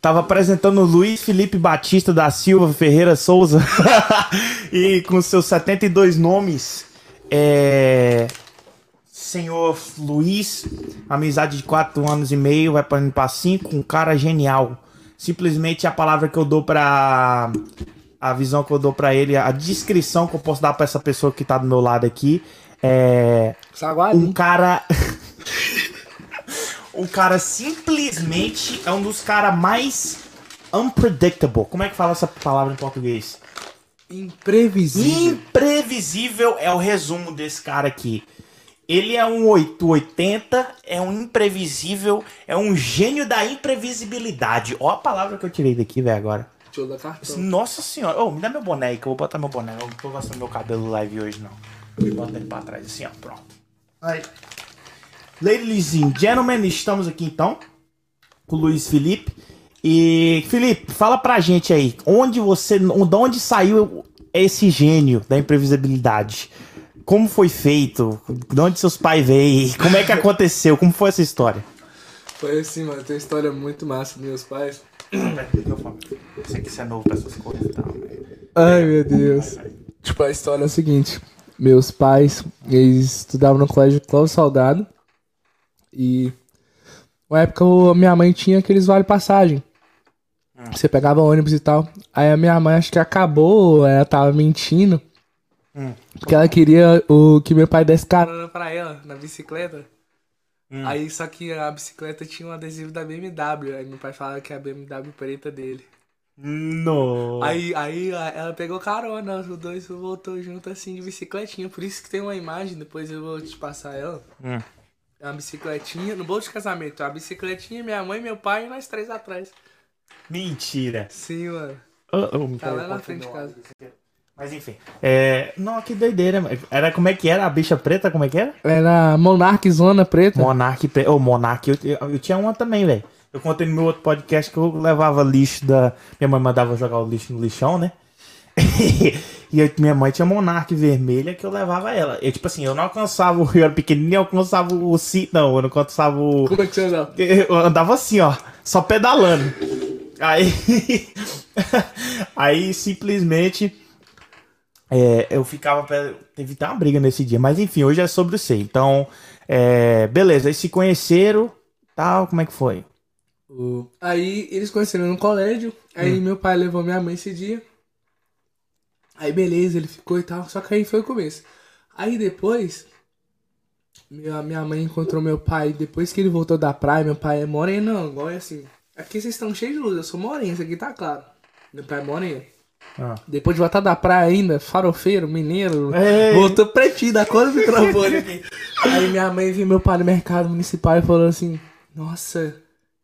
Tava apresentando o Luiz Felipe Batista da Silva Ferreira Souza. e com seus 72 nomes. É. Senhor Luiz, amizade de 4 anos e meio, vai para 5, um cara genial. Simplesmente a palavra que eu dou pra. A visão que eu dou pra ele, a descrição que eu posso dar pra essa pessoa que tá do meu lado aqui é. Um cara. um cara simplesmente é um dos caras mais unpredictable. Como é que fala essa palavra em português? Imprevisível. Imprevisível é o resumo desse cara aqui. Ele é um 880, é um imprevisível, é um gênio da imprevisibilidade. Ó a palavra que eu tirei daqui, velho, agora. Deixa eu dar cartão. Nossa senhora. Ô, me dá meu boné aí, que eu vou botar meu boné. Eu não tô gastando meu cabelo live hoje, não. Vou botar ele pra trás, assim, ó. Pronto. Aí. Ladies and gentlemen, estamos aqui então com o Luiz Felipe. E, Felipe, fala pra gente aí, onde você. De onde saiu esse gênio da imprevisibilidade? Como foi feito? De onde seus pais veio? Como é que aconteceu? Como foi essa história? Foi assim, mano. Tem uma história muito massa dos meus pais. Esse aqui é novo pra essas coisas e tal. Ai, meu Deus. Tipo, a história é a seguinte. Meus pais, eles estudavam no colégio Clóvis Soldado. E... Na época, minha mãe tinha aqueles vale passagem. Você pegava ônibus e tal. Aí a minha mãe acho que acabou, ela tava mentindo. Hum. Porque ela queria o que meu pai desse carona pra ela na bicicleta. Hum. Aí só que a bicicleta tinha um adesivo da BMW. Aí meu pai falava que é a BMW preta dele. No. Aí, aí ela pegou carona, os dois voltou junto assim de bicicletinha. Por isso que tem uma imagem, depois eu vou te passar ela. Hum. É uma bicicletinha, no bolso de casamento. A bicicletinha, minha mãe, meu pai e nós três atrás. Mentira. Sim, mano. Oh, oh, Tá lá na frente de casa. Mas enfim. É... Não, que doideira. mano. Era como é que era? A bicha preta, como é que era? Era Monark Zona Preta. Monark. Pre... Ô, Monark, eu, eu, eu tinha uma também, velho. Eu contei no meu outro podcast que eu levava lixo da. Minha mãe mandava jogar o lixo no lixão, né? e eu- minha mãe tinha Monark vermelha que eu levava ela. Eu, tipo assim, eu não alcançava, o- eu era pequenininho, eu alcançava o cinto, não, eu não alcançava o. Como é que você andava? Eu andava assim, ó, só pedalando. Aí. aí simplesmente. é, eu ficava. Teve até uma briga nesse dia, mas enfim, hoje é sobre o C. Então, é, beleza, aí se conheceram, tal, como é que foi? Aí eles conheceram no colégio. Aí meu pai levou minha mãe esse dia. Aí beleza, ele ficou e tal. Só que aí foi o começo. Aí depois, minha, minha mãe encontrou meu pai. Depois que ele voltou da praia, meu pai é moreno, igual é assim. Aqui vocês estão cheios de luz, eu sou moreno, isso aqui tá claro. Meu pai é moreno. Ah. Depois de voltar da praia ainda, farofeiro, mineiro, Ei. voltou pretinho da cor do microfone aqui. Aí minha mãe viu meu pai no mercado municipal e falou assim: Nossa,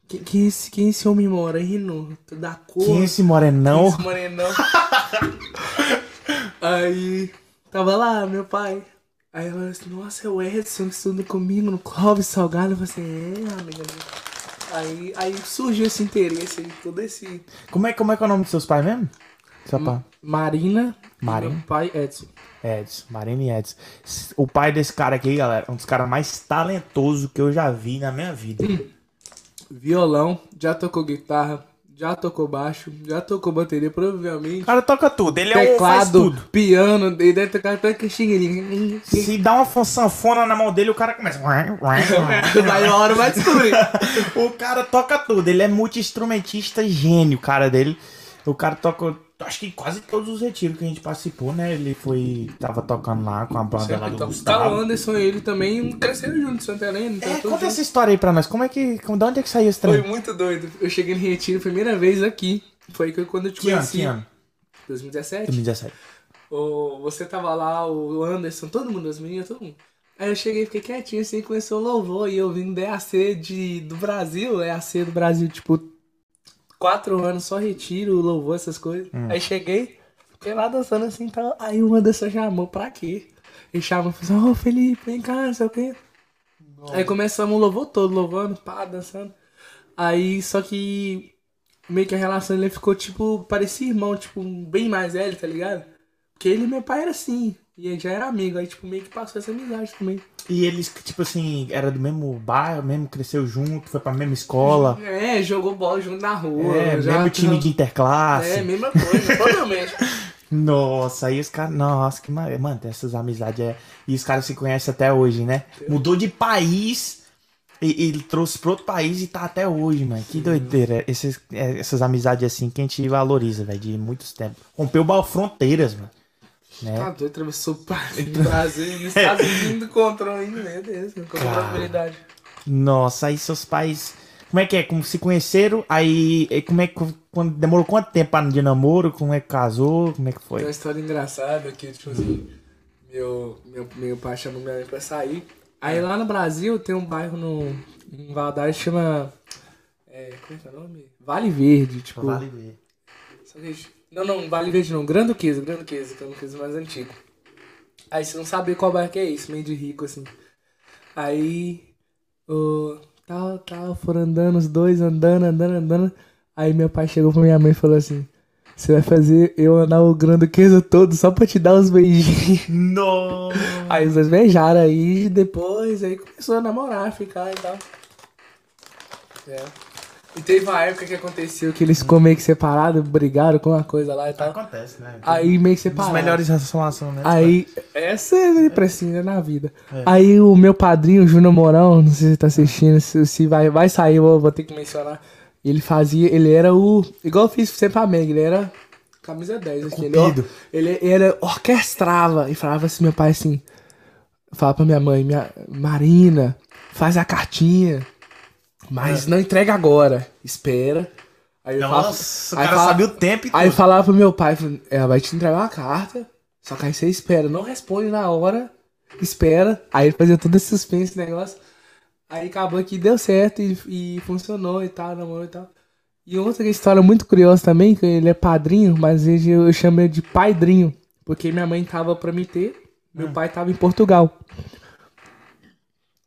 quem, quem, é esse, quem é esse homem moreno? Da cor. Quem esse morenão? Esse morenão. Aí tava lá, meu pai. Aí ela falou assim, nossa, é o Edson que estuda comigo no Clóvis Salgado. Eu falei assim, é, amiga. Aí, aí surgiu esse interesse aí, todo esse. Como é, como é que é o nome dos seus pais mesmo? Seu pai? Marina. e Marina. Meu pai, Edson. Edson, Marina e Edson. O pai desse cara aqui, galera, é um dos caras mais talentosos que eu já vi na minha vida. Violão, já tocou guitarra, já tocou baixo, já tocou bateria, provavelmente. O cara toca tudo, ele é um faz Teclado, tudo. piano, ele deve tocar até que xinguinho. Se dá uma sanfona na mão dele, o cara começa. Vai uma hora vai descobrir. o cara toca tudo, ele é multi-instrumentista gênio, o cara dele. O cara toca, acho que quase todos os retiros que a gente participou, né? Ele foi, tava tocando lá com a banda lá do Então, tá o Gustavo. Anderson e ele também cresceram juntos, Santa Helena. Então É, conta junto. essa história aí pra nós. Como é que. De onde é que saiu esse Foi trem? muito doido. Eu cheguei no Retiro primeira vez aqui. Foi quando eu te Que ano? conheci. Que ano? 2017. 2017. O, você tava lá, o Anderson, todo mundo, as meninas, todo mundo. Aí eu cheguei, fiquei quietinho assim, começou o louvor. E eu vim do EAC de, do Brasil, EAC do Brasil, tipo, quatro anos só retiro, louvor, essas coisas. Aí cheguei, fiquei lá dançando assim e tal. Aí o Anderson chamou pra quê? Ele chamou e falou assim: Ô Felipe, vem cá, não sei o quê. Aí começamos o louvor todo, louvando, pá, dançando. Aí, só que meio que a relação ele ficou tipo, parecia irmão, tipo, bem mais velho, tá ligado? Porque ele e meu pai era assim. E aí já era amigo, aí tipo, meio que passou essa amizade também. E eles, tipo assim, era do mesmo bairro, mesmo cresceu junto, foi pra mesma escola. É, jogou bola junto na rua. É, já mesmo time de interclasse. É, mesma coisa, provavelmente. Nossa, aí os caras. Nossa, que. Mano, essas amizades. É... E os caras se conhecem até hoje, né? Mudou de país e, e trouxe pra outro país e tá até hoje, mano. Que doideira. Esses, é, essas amizades assim que a gente valoriza, velho, de muitos tempos. Rompeu bal- fronteiras, mano. Né? Tá doido, atravessou o Brasil e nos Estados Unidos encontrou ainda, meu Deus, com probabilidade. Nossa, aí seus pais. Como é que é? Como se conheceram? Aí. Como é que. Quando, demorou quanto tempo de namoro? Como é que casou? Como é que Tem foi? uma história engraçada que, tipo assim, meu, meu, meu pai chamou minha mãe pra sair. Aí lá no Brasil tem um bairro no, em Valadares que chama. É, como é que é o nome? Vale Verde, tipo. Vale ver. Só que- Não, não, Vale Verde não, Grande Duquesa, Grande Duquesa, que é um Duquesa mais antigo. Aí você não sabia qual bairro que é isso, meio de rico assim. Aí, o tal, tal, foram andando os dois, andando, andando, andando. Aí meu pai chegou pra minha mãe e falou assim: Você vai fazer eu andar o Grande Duquesa todo só pra te dar os beijinhos. Nossa! Aí os dois beijaram aí, depois aí começou a namorar, ficar e tal. É. E teve uma época que aconteceu que eles ficou meio que separados, brigaram com uma coisa lá e tal. Acontece, né? Aí meio que dos separaram. melhores relacionamentos. Aí, essa é precisa na vida. Aí o meu padrinho, o Júnior Mourão, não sei se você tá assistindo, se, vai, vai sair, vou, vou ter que mencionar. Ele fazia, ele era o. Igual eu fiz sempre pra Meg, ele era camisa 10 aqui. Ele, ele era orquestrava e falava assim, meu pai assim. Falava pra minha mãe, minha Marina, faz a cartinha. Mas não entrega agora. Espera. Aí eu falava- Nossa, o aí cara sabia o tempo e Aí tudo. falava pro meu pai, ela vai te entregar uma carta, só que aí você espera, não responde na hora, espera. Aí ele fazia todo esse suspense, esse negócio. Aí acabou que deu certo e, e funcionou e tal, namorou e tal. E outra história muito curiosa também, que ele é padrinho, mas ele- eu chamo ele de paidrinho, porque minha mãe tava pra me ter, meu pai tava em Portugal.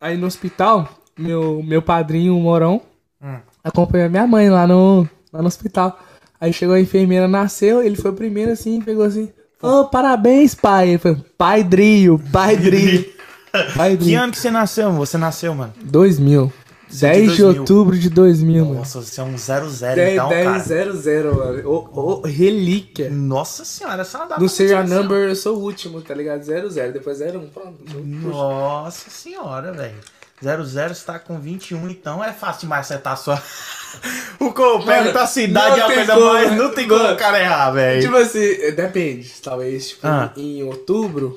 Aí no hospital, meu, meu padrinho, o Morão, Hum. acompanhou minha mãe lá no, lá no hospital. Aí chegou a enfermeira, nasceu, ele foi o primeiro assim, pegou assim, ô, parabéns, pai. Ele falou, pai Drio, pai Drio. pai Que Drio. ano que você nasceu? Você nasceu, mano? 2000. Você é de 10 de 2000. outubro de 2000, mano. Nossa, você é um 00 10, então, 10, cara. 0, 0, mano. Ô, relíquia. Nossa senhora, essa é data No Serial. Number eu sou o último, tá ligado? 0, 0, depois 0, 1, pronto. Nossa senhora, velho. 00 está com 21, então é fácil demais acertar a sua. o eu pergunto a cidade é uma coisa como, mais. Não tem como o cara errar, velho. Tipo assim, depende. Talvez, tipo, Ah. em outubro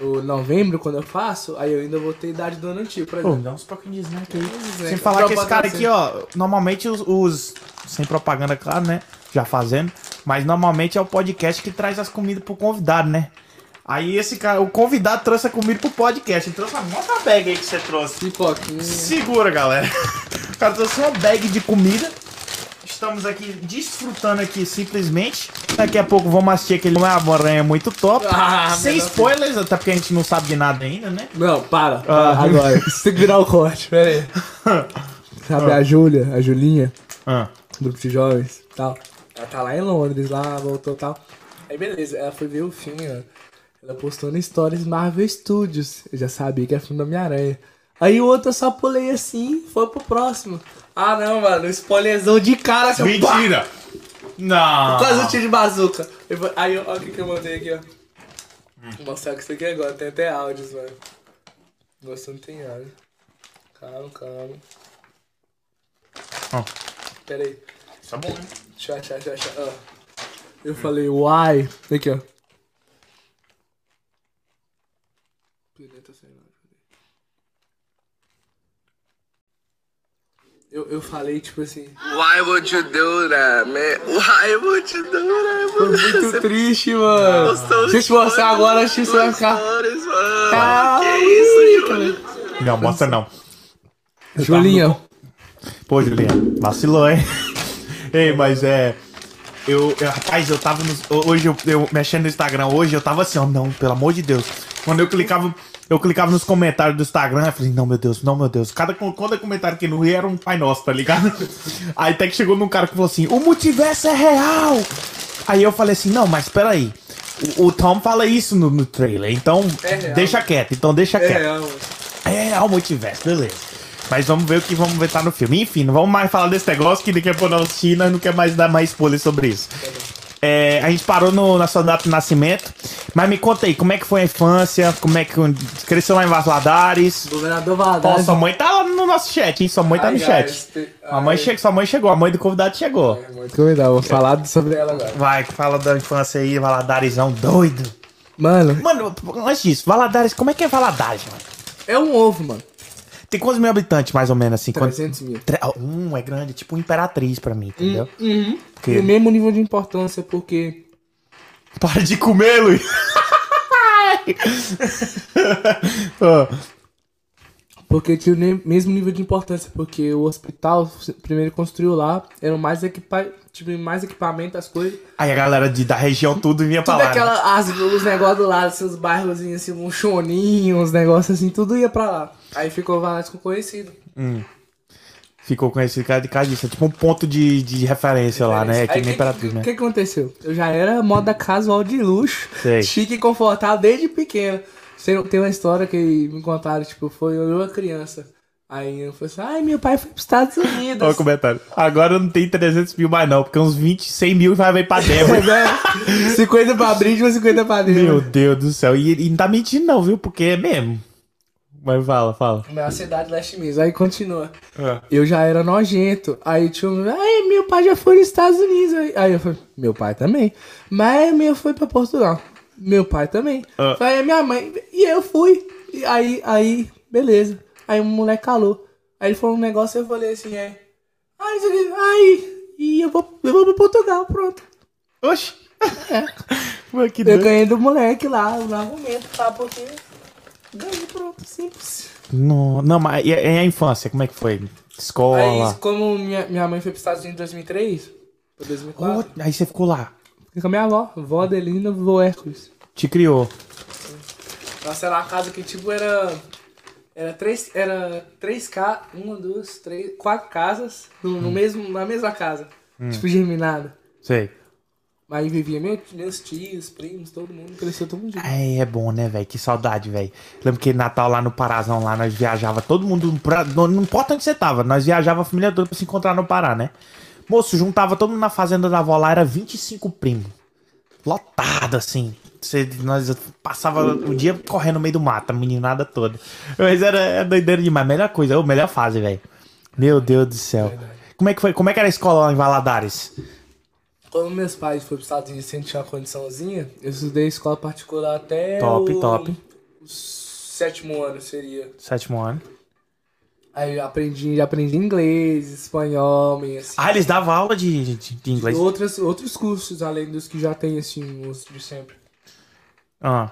ou novembro, quando eu faço, aí eu ainda vou ter idade do ano antigo, por Pô, exemplo. dá uns pouquinhos aí. Snack. Sem falar que esse cara aqui, ó, normalmente os, os- Sem propaganda, claro, né? Já fazendo. Mas normalmente é o podcast que traz as comidas pro convidado, né? Aí esse cara, o convidado trouxe a comida pro podcast. Ele trouxe uma a bag aí que você trouxe. Pipoquinha. Segura, galera. O cara trouxe uma bag de comida. Estamos aqui desfrutando aqui simplesmente. Daqui a pouco vamos assistir aquele uma aranha muito top. Ah, Sem melhor spoilers, até porque a gente não sabe de nada ainda, né? Não, para. Ah. para, Agora. Você tem que virar o corte, pera aí. Sabe a Júlia, a Julinha, Ah. grupo de jovens tal. Ela tá lá em Londres, lá, voltou e tal. Aí beleza, ela foi ver o filme, mano. Ela postou no Stories Marvel Studios. Eu já sabia que era filme do Homem-Aranha. Aí o outro eu só pulei assim, foi pro próximo. Ah não, mano, spoilerzão de cara, seu pá! Mentira! Não! Quase um tiro de bazuca. Aí, ó, o que que eu mandei aqui, ó. Vou mostrar que isso aqui agora. Tem até áudios, mano. Gostou, não tem áudio. Calma, calma. Ó. Pera aí. É bom, achar, deixa eu achar. Ó. Eu falei, uai. Aqui, ó. Peraí, tá sem áudio. Eu, eu falei, tipo assim. Why would you do that, man? Why would you do that? Foi muito triste, mano. Postou Se eu te mostrar agora, acho que você vai ficar. Stories, mano. Ah, que isso, Júlio? Não, mostra não. Julinha. Pô, Julinha, vacilou, hein? Ei, mas é. Eu, eu- rapaz, eu tava no, hoje eu, eu mexendo no Instagram hoje, eu tava assim, ó, não, pelo amor de Deus. Quando eu clicava, eu clicava nos comentários do Instagram, eu falei, não, meu Deus, não, meu Deus. Cada, cada comentário aqui no Rio era um Pai Nosso, tá ligado? Aí até que chegou num cara que falou assim, o multiverso é real! Aí eu falei assim, não, mas peraí. O, o Tom fala isso no, no trailer, então É real. deixa quieto, então deixa É, quieto. é, amor. É, é o multiverso, beleza. Mas vamos ver o que vamos ver tá no filme. Enfim, não vamos mais falar desse negócio que daqui a pouco nós China não quer mais dar mais spoiler sobre isso. É, a gente parou no, na sua data de nascimento. Mas me conta aí, como é que foi a infância? Como é que cresceu lá em Valadares? Governador Ó, Valadares. sua mãe tá lá no nosso chat, hein? Sua mãe tá Ai, no chat. A mãe ai. Sua mãe chegou, a mãe do convidado chegou. É convidado, vou falar sobre ela agora. Vai, fala da infância aí, Valadaresão doido. Mano, Mano, antes disso, Valadares, como é que é Valadares, mano? é um ovo, mano. Tem quantos mil habitantes, mais ou menos, assim? Quantos- 300 mil. Tre- Um é grande, tipo imperatriz pra mim, entendeu? Uhum. Porque- O mesmo nível de importância, porque Para de comer, Luiz. Porque tinha o mesmo nível de importância, porque o hospital, primeiro construiu lá, eram mais equipa tipo, mais equipamento, as coisas. Aí a galera de, da região tudo vinha pra Tudo lá. né? aquela, as, os negócios do lado, os bairros assim, um choninho, uns negócios assim, tudo ia pra lá. Aí ficou Valadares conhecido. Ficou conhecido de casa disso. É tipo um ponto de, de referência lá, né? É que Aí, nem imperatriz, O né? que aconteceu? Eu já era moda casual de luxo, Sei. chique e confortável desde pequeno. Tem, tem uma história que me contaram, tipo, foi eu uma criança. Aí eu falei assim, ai, meu pai foi pros Estados Unidos. Olha o comentário. Agora não tem 300 mil mais não, porque uns 20, 100 mil vai vir pra Débora. É, 50 pra Bridge, 50 pra Meu dentro. Deus do céu. E, e não tá mentindo não, viu? Porque é mesmo. Mas fala, fala. Minha cidade leste mesmo. Aí continua. Ah. Eu já era nojento. Aí tinha um. Ai, meu pai já foi nos Estados Unidos. Aí, eu falei, meu pai também. Mas meu foi pra Portugal. Meu pai também. Ah. Aí minha mãe. E eu fui. E aí, aí, beleza. Aí o moleque calou. Aí ele falou um negócio e eu falei assim, é. Ai. Aí, e eu vou, eu vou pra Portugal, pronto. Oxi. Mano, que Eu doido. ganhei do moleque lá no argumento, tá? Porque. Ganhei, pronto, simples. Não, não, mas e a, e a infância, como é que foi? Escola. Aí, como minha, minha mãe foi pros Estados Unidos em 2003, ou 2004, Oh, aí você ficou lá. fiquei com a minha avó, vó Adelina, vó Hércules. Te criou. Nossa, era uma casa que, tipo, era... Era três, era três casas, uma, duas, três, quatro casas no, no mesmo, na mesma casa. Tipo, germinada. Sei. Aí vivia meu, meus tios, primos, todo mundo, cresceu todo mundo junto. É, é bom, né, velho? Que saudade, velho. Lembro que Natal lá no Parazão, lá nós viajava todo mundo. Pra, não, não importa onde você tava, nós viajava a família toda pra se encontrar no Pará, né? Moço, juntava todo mundo na fazenda da avó lá, era 25 primos. Lotado, assim. Você, nós passava o dia correndo no meio do mato, a meninada toda. Mas era, era doideira demais. Melhor coisa, ô, melhor fase, velho. Meu Deus do céu. Como é que foi? Como é que era a escola lá em Valadares? Quando meus pais foram pros Estados Unidos sem tinha uma condiçãozinha, eu estudei escola particular até Top, o, top. o sétimo ano, seria. Sétimo ano. Aí eu aprendi, aprendi inglês, espanhol, meio assim. Ah, eles davam aula de, de, de inglês. Outras, outros cursos, além dos que já tem, assim, os de sempre. Ah.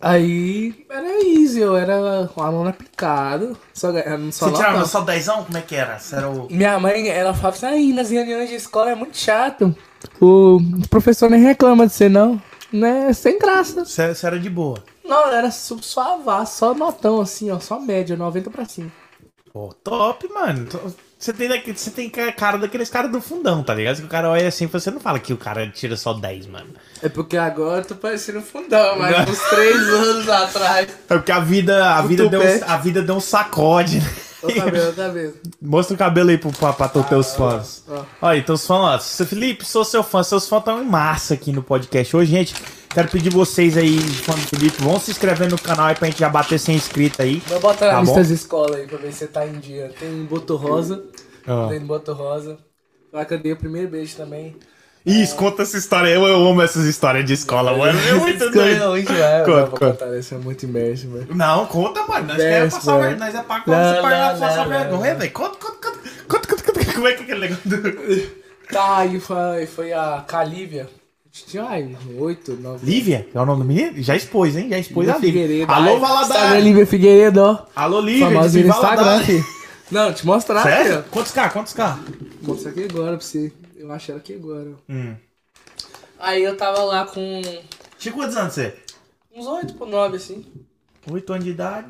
Aí era easy, eu era um aluno aplicado, só, só Você tirava só dezão? Como é que era? Você era o... Minha mãe, ela falava assim, aí nas reuniões de escola é muito chato. O professor nem reclama de você, não. Né? Sem graça. Você, você era de boa. Não, era su- só avá, só notão, assim, ó, só média, 90 pra cima. Pô, top, mano. Você tem, daqui- você tem ca- cara daqueles caras do fundão, tá ligado? Que o cara olha assim, você não fala que o cara tira só 10, mano. É porque agora eu tô parecendo fundão, mas uns três anos atrás. É porque a vida, a vida, deu, tupete. a vida deu um sacode. né? Cabelo, cabelo. Mostra o cabelo aí pro, pra, pra tu, teus fãs. ó. Olha, então os fãs, ó. Felipe, sou seu fã. Seus fãs estão em massa aqui no podcast. Hoje, gente, quero pedir vocês aí, fã do Felipe, vão se inscrever no canal aí pra gente já bater 100 inscritos aí. Vou botar na Tá lista bom? das escolas aí pra ver se você tá em dia. Tem Boto Rosa. Ó. Tem Boto Rosa. Lá que eu dei o primeiro beijo também. Isso, conta essa história. Eu, eu amo essas histórias de escola, mano. É muito doido. Muito é, Conta, conta. contar, isso é muito imerso, velho. Não, conta, mano. Nós queremos passar vergonha. Nós é pra Não, você não, pagar não, passar não, vergonha, não. velho. Conta, conta, conta. Conta, conta, conta. Como é que é aquele negócio? Tá, aí foi, foi a Calívia. Tinha ai, oito, nove. Lívia? É o nome do menino? Já expôs, hein? Já expôs a Lívia. Figueiredo. Alô, Valadares. Lívia Figueiredo, ó. Alô, Lívia. Famosinho no Instagram, filho. Não, te mostrar, Sério? filho. Quantos K? Quantos K? Vou mostrar aqui agora pra você. Eu acho ela aqui agora. Hum. Aí eu tava lá com Tinha quantos anos você? uns oito por nove, assim. 8 anos de idade.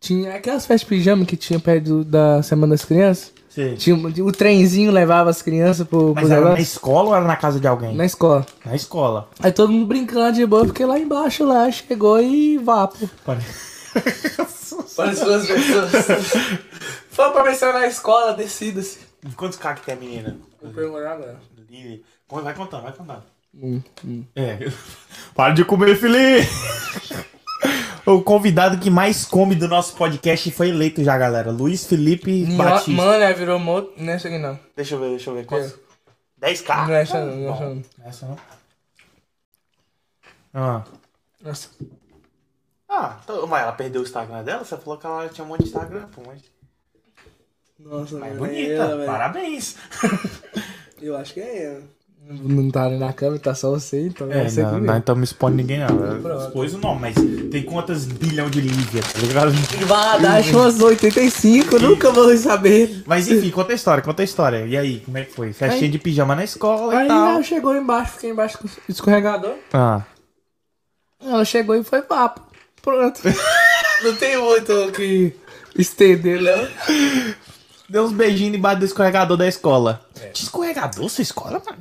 Tinha aquelas festas de pijama que tinha perto do- da Semana das Crianças. Sei. Tinha, o trenzinho levava as crianças pro, Mas pros era na escola ou era na casa de alguém? Na escola. Na escola. Aí todo mundo brincando de boa, porque lá embaixo lá chegou e vapo. Pare- Para as duas pessoas. Foi pra pensar na escola, descida-se. Quantos K que tem a menina? Vou perguntar agora. Vai contando, vai contando. Hum, hum. É. Para de comer, Felipe! O convidado que mais come do nosso podcast foi eleito já, galera. Luiz Felipe Batista. Mano, é, virou moto. Não é essa aqui não. Deixa eu ver, deixa eu ver. Quantos? É. 10k? Não é essa não, não é essa não. não é essa não. Ah. Nossa. Ah, então, mas ela perdeu o Instagram dela? Você falou que ela tinha um monte de Instagram, pô. Mas, Nossa, mas é bonita, ela, velho. parabéns. Eu acho que é ela. Não tá ali na câmera, tá só você, então É, é você não, não vê. estamos expondo ninguém, não. Expôs o nome, mas tem quantas bilhão de Lívia, tá ligado? Valadares umas 85, nunca vou saber. Mas enfim, conta a história, conta a história. E aí, como é que foi? Festinha Aí- de pijama na escola Aí e tal. ela chegou embaixo, fiquei embaixo do escorregador. Ah. Ela chegou e foi papo. Pronto. Não tem muito o que estender, não. Deu uns beijinhos debaixo do escorregador da escola. Tinha escorregador sua escola, mano?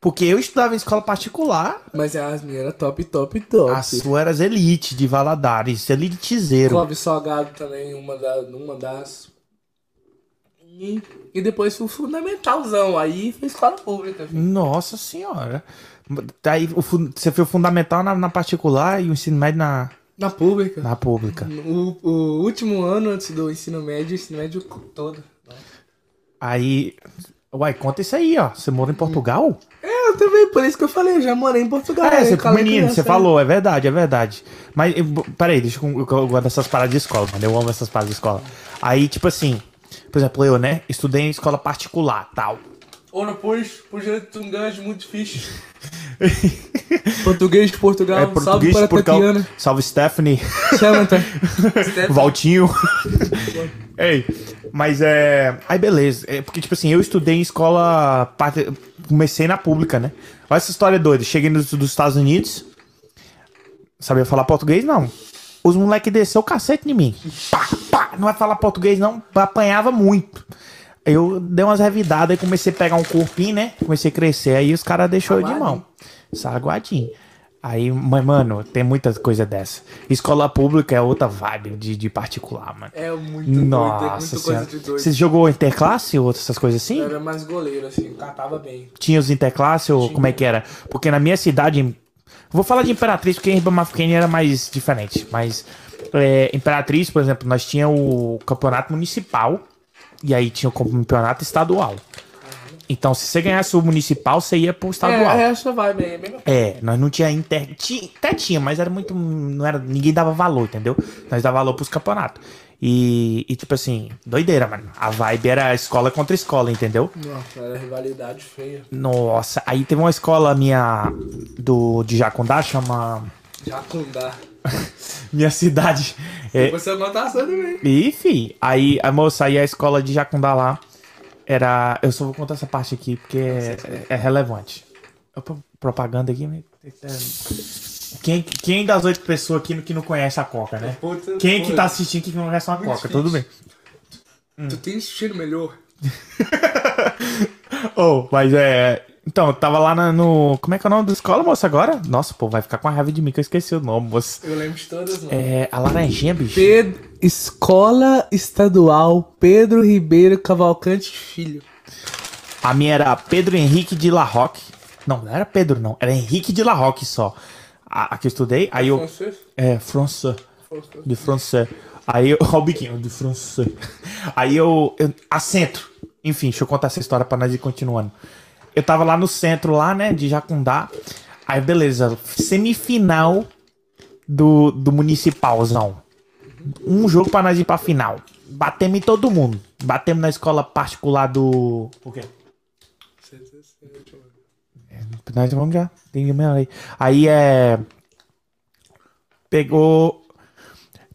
Porque eu estudava em escola particular. Mas as minhas eram top, top, top. A sua era elite de Valadares, elitizeiro. Clóvis Salgado também, uma, da, uma das. E, e depois fui fundamentalzão. Aí foi escola pública. filho. Nossa senhora. Daí o você foi o fundamental na, na particular e o ensino médio na, Na pública. na pública. O, o último ano antes do ensino médio, o ensino médio todo. Aí. Uai, conta isso aí, ó. Você mora em Portugal? Eu também, por isso que eu falei, eu já morei em Portugal. É, você, menino, criança, você né? falou, é verdade, é verdade. Mas, eu- peraí, deixa eu, eu, eu gosto dessas paradas de escola, mano. Eu amo essas paradas de escola. Aí, tipo assim, por exemplo, eu, né, estudei em escola particular, tal. Ou no pus, pus um gancho muito difícil. português de Portugal, É salve português para de Portugal. Tatiana. Salve, Stephanie. Samantha. Valtinho. Ei, mas é. Aí beleza. É porque, tipo assim, eu estudei em escola. Comecei na pública, né? Olha essa história doida. Cheguei nos, dos Estados Unidos. Sabia falar português? Não. Os moleques desceu o cacete em mim. Pá, pá, não vai falar português, não. Apanhava muito. Eu dei umas revidadas e comecei a pegar um corpinho, né? Comecei a crescer. Aí os caras deixou de mão. Saguadinho. Aí, mas, mano, tem muita coisa dessa. Escola pública é outra vibe de, de particular, mano. É muito doido, é Nossa muita coisa senhora. de doido. Você jogou interclasse ou essas coisas assim? Eu era mais goleiro, assim, catava bem. Tinha os interclasse ou como é que era? Porque na minha cidade. Vou falar de Imperatriz, porque em Ribamar Pequena era mais diferente. Mas é, Imperatriz, por exemplo, nós tinha o campeonato municipal e aí tinha o campeonato estadual. Então, se você ganhasse o municipal, você ia pro estadual. É, é essa aí, é bem É, nós não tinha inter. Tinha, até tinha, mas era muito. Não era, ninguém dava valor, entendeu? Nós dava valor pros campeonatos. E, e, tipo assim, doideira, mano. A vibe era escola contra escola, entendeu? Nossa, era rivalidade feia. Nossa, aí teve uma escola minha do, de Jacundá, chama. Jacundá. Minha cidade. É, Você anotação também. e, fi, aí a moça, aí a escola de Jacundá lá era. Eu só vou contar essa parte aqui porque é, é relevante. Eu pro- propaganda aqui, mas. é, Quem, quem das oito pessoas aqui que não conhece a Coca, né? Puta, Quem que tá assistindo que não conhece uma Muito Coca? difícil. Tudo bem. Tu tem estilo melhor. Oh, mas é. Então, eu tava lá na- no. Como é que é o nome da escola, moça, agora? Nossa, pô, vai ficar com a raiva de mim que eu esqueci o nome, moça. Eu lembro de todas, mano. É. A Laranjinha, bicho. Pedro, Escola Estadual Pedro Ribeiro Cavalcante Filho. A minha era Pedro Henrique de La Roque. Não, não era Pedro, não. Era Henrique de La Roque só. A, a que eu estudei. Aí eu. Francês? É, francês. De francês. Aí eu. Ó, o biquinho, de francês. Aí eu, eu. A centro. Enfim, deixa eu contar essa história pra nós ir continuando. Eu tava lá no centro, lá, né, de Jacundá. Aí, beleza. Semifinal do, do municipalzão. Um jogo pra nós ir pra final. Batemos em todo mundo. Batemos na escola particular do. O quê? Nós vamos já. Tem aí. Aí é. Pegou.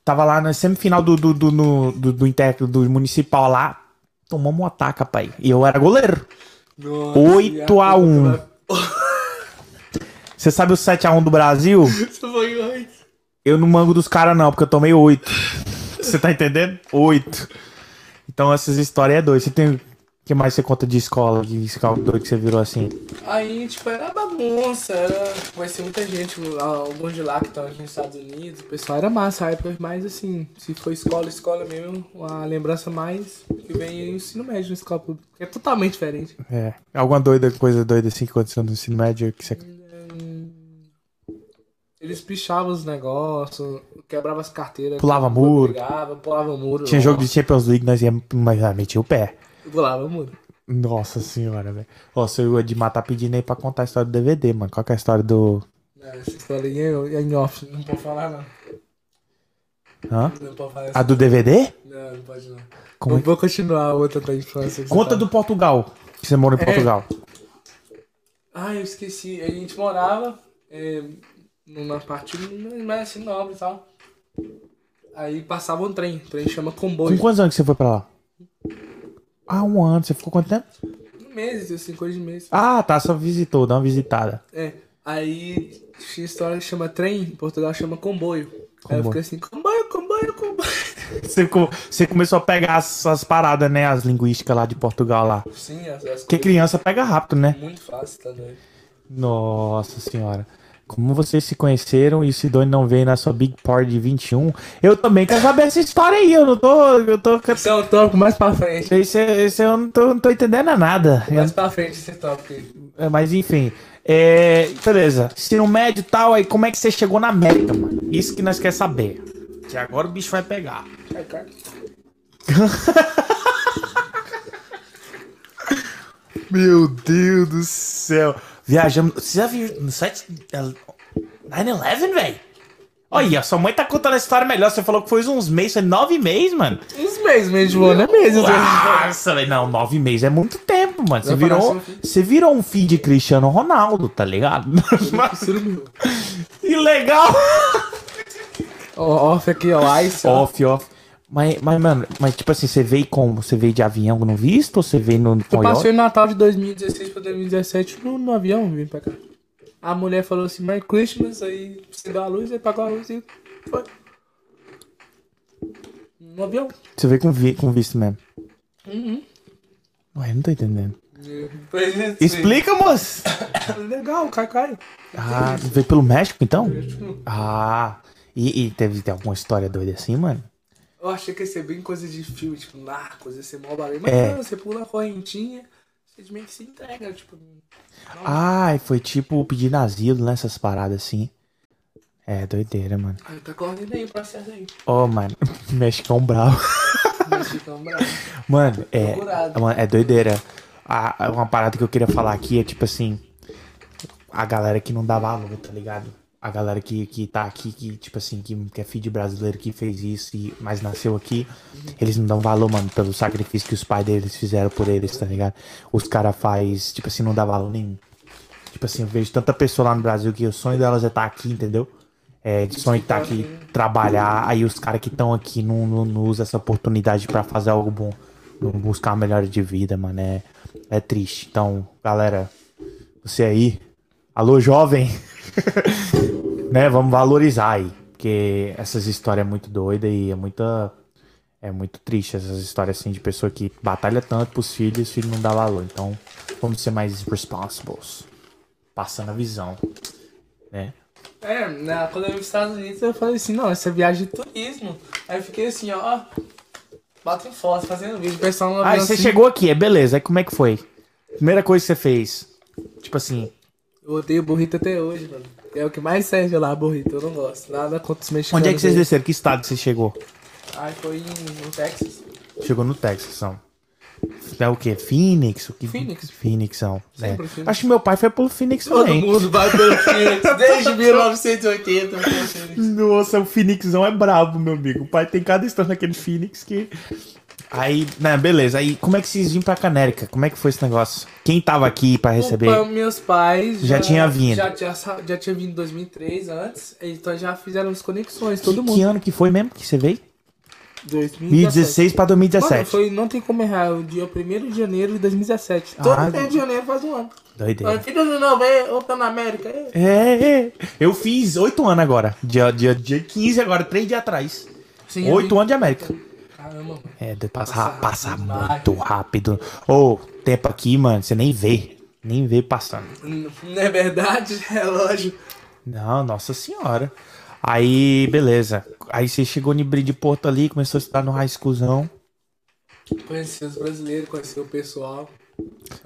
Tava lá na semifinal do, do, do, do, do, inter- do municipal lá. Tomamos um ataque, pai. E eu era goleiro. Nossa, 8 a 1. Você sabe o 7x1 do Brasil? Eu não mango dos caras, não, porque eu tomei 8. Você tá entendendo? Oito. Então essas histórias é doido. Você tem. O que mais você conta de escola, de escola doido que você virou assim? Aí, tipo, era bagunça, era. Vai ser muita gente, alguns de lá que estão aqui nos Estados Unidos. O pessoal era massa, a época, mas assim, se for escola, escola mesmo, a lembrança mais que vem é o ensino médio na escola pública. É totalmente diferente. É. Alguma doida, coisa doida assim que aconteceu no ensino médio que você. Eles pichavam os negócios, quebravam as carteiras. Pulava muro. Brigava, pulava muro. Tinha jogo de Champions League, nós íamos, mas ah, metia o pé. Pulava muro. Nossa senhora, velho. Ó, seu Edmar tá pedindo aí pra contar a história do DVD, mano. Qual que é a história do. Não, essa história aí é, é em off, não pode falar não. Hã? Não pode falar A do DVD? Não, não pode não. Como é? vou continuar a outra da infância. que você Conta do Portugal. Que você mora em É. Portugal. Ah, eu esqueci. A gente morava é, numa parte mais assim nobre e tal. Aí passava um trem. O trem chama Com comboio. quantos anos que você foi pra lá? Ah, um ano. Você ficou quanto tempo? Meses, assim, coisa de meses. Ah, tá. Só visitou, dá uma visitada. É. Aí tinha história que chama trem, em Portugal chama comboio. Aí eu Comboio. fiquei assim, comboio, comboio, comboio. Você, você começou a pegar as, as paradas, né? As linguísticas lá de Portugal lá. Sim, as, as Porque criança pega rápido, né? Muito fácil, tá doido. Nossa senhora. Como vocês se conheceram e o Sidônio não veio na sua Big Party de 21? Eu também quero saber essa história aí. Eu não tô. Eu tô. Esse é um tópico mais pra frente. Esse, esse eu não tô, não tô entendendo nada. Mais pra frente esse tópico aí. É, Mas enfim. É, beleza. Ensino médio e tal, aí como é que você chegou na América, mano? Isso que nós quer saber. Que agora o bicho vai pegar. Meu Deus do céu. Viajamos. Você já viu no site 9-11, velho? Olha, sua mãe tá contando a história melhor. Você falou que foi uns meses, foi nove meses, mano. Uns meses mesmo de voando, é meses. né? Nossa, velho. Não, nove meses é muito tempo, mano. Você virou, você virou um filho de Cristiano Ronaldo, tá ligado? Que legal. Off aqui, ó, Ice. ó. Off, off. Mas, mas, mano, mas tipo assim, você veio como? Você veio de avião no visto ou você veio no Eu passei o Natal de 2016 pra 2017 no, no avião, vim pra cá. A mulher falou assim, Merry Christmas, aí você deu a luz, aí pagou a luz e foi. No avião. Você veio com, vi- com visto mesmo. Uhum. Ué, não tô entendendo. Explica, moço. Legal, Cacai. Ah, veio pelo México, então? Ah, e, e teve tem alguma história doida assim, mano? Eu achei que ia ser bem coisa de filme, tipo, narcos, ia ser mó barulho. Mas É. não, você pula a correntinha, você meio que se entrega, tipo. Ah, e foi tipo pedindo asilo nessas paradas assim. É, doideira, mano. Aí tá correndo aí o processo aí. Ô, mano, Mexicão bravo. Mas ficam bravos. Mano, é, mano, é doideira. A, a- uma parada que eu queria falar aqui é tipo assim: a galera que não dá valor, tá ligado? A galera que, que tá aqui, que, tipo assim, que, que é filho de brasileiro, que fez isso, e, mas nasceu aqui, eles não dão valor, mano, pelo sacrifício que os pais deles fizeram por eles, tá ligado? Os caras faz, tipo assim, não dá valor nenhum. Tipo assim, eu vejo tanta pessoa lá no Brasil que o sonho delas é estar aqui, entendeu? É, de sonho estar aqui, trabalhar, aí os caras que estão aqui não, não, não usam essa oportunidade pra fazer algo bom, buscar uma melhora de vida, mano, é, é triste. Então, galera, você aí, alô jovem, né, vamos valorizar aí, porque essas histórias é muito doida e é muita, é muito triste essas histórias assim de pessoa que batalha tanto pros filhos e os filhos não dá valor. Então, vamos ser mais responsibles, passando a visão, né? É, na, quando eu vim pros Estados Unidos, eu falei assim, não, essa é viagem de turismo. Aí eu fiquei assim, ó, bato em foto, fazendo vídeo, pessoal no Aí avião você assim, chegou aqui, é beleza. Aí como é que foi? Primeira coisa que você fez. Tipo assim, Eu odeio burrito até hoje, mano. É o que mais serve lá, burrito, eu não gosto. Nada contra os mexicanos. onde é que vocês desceram? Que estado que você chegou? Aí foi em, no Texas. Chegou no Texas, são. É o quê? Phoenix? O que... Phoenix. Phoenix, são. É. Phoenix. Acho que meu pai foi pelo Phoenix Todo também. mundo vai pelo Phoenix, desde 1980 pelo Phoenix. Nossa, o Phoenixão é brabo, meu amigo. O pai tem cada história naquele Phoenix que. Aí, né, beleza. Aí, como é que vocês vinham pra Canérica? Como é que foi esse negócio? Quem tava aqui pra receber? Opa, meus pais Já tinha vindo. Já, já, já tinha vindo em 2003 antes, então já fizeram as conexões, todo que, mundo. que ano que foi mesmo que você veio? 2017. 2016 pra Mano, 2017. foi, não tem como errar, o dia 1 de janeiro de 2017. Ah, Todo 1 de janeiro faz um ano. Doideira. Filho do novo, é, ou tá na América. É. É, é. Eu fiz oito anos agora. Dia, dia, dia 15 agora, três dias atrás. Sim, eu Oito vi. anos de América. Caramba, mano. É, de- passa, Passa muito rápido. Ô, tempo aqui, mano, você nem vê. Nem vê passando. Não é verdade? Relógio. Não, nossa senhora. Aí, beleza. Aí você chegou no Brinde Porto ali, começou a estudar no high schoolzão, Conheci os brasileiros, conheci o pessoal.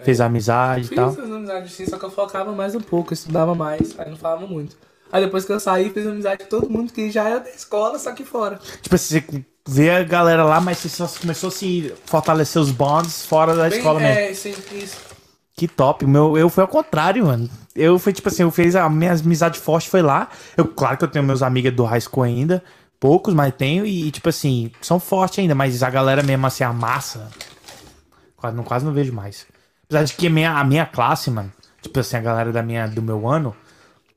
fez amizade e Fiz tal. as amizades sim, só que eu focava mais um pouco, estudava mais, aí não falava muito. Aí depois que eu saí, fiz amizade com todo mundo que já era da escola, só que fora. Tipo assim, você vê a galera lá, mas você só começou a se fortalecer os bonds fora da Bem, escola mesmo. é, sim, isso. Que top. Meu, eu fui ao contrário, mano. Eu fui, tipo assim, eu fiz a minha amizade forte foi lá. Eu, claro que eu tenho meus amigos do high school ainda. Poucos, mas tenho. E, tipo assim, são fortes ainda. Mas a galera mesmo, assim, a massa. Quase não, quase não vejo mais. Apesar de que a minha, a minha classe, mano. Tipo assim, a galera da minha, do meu ano.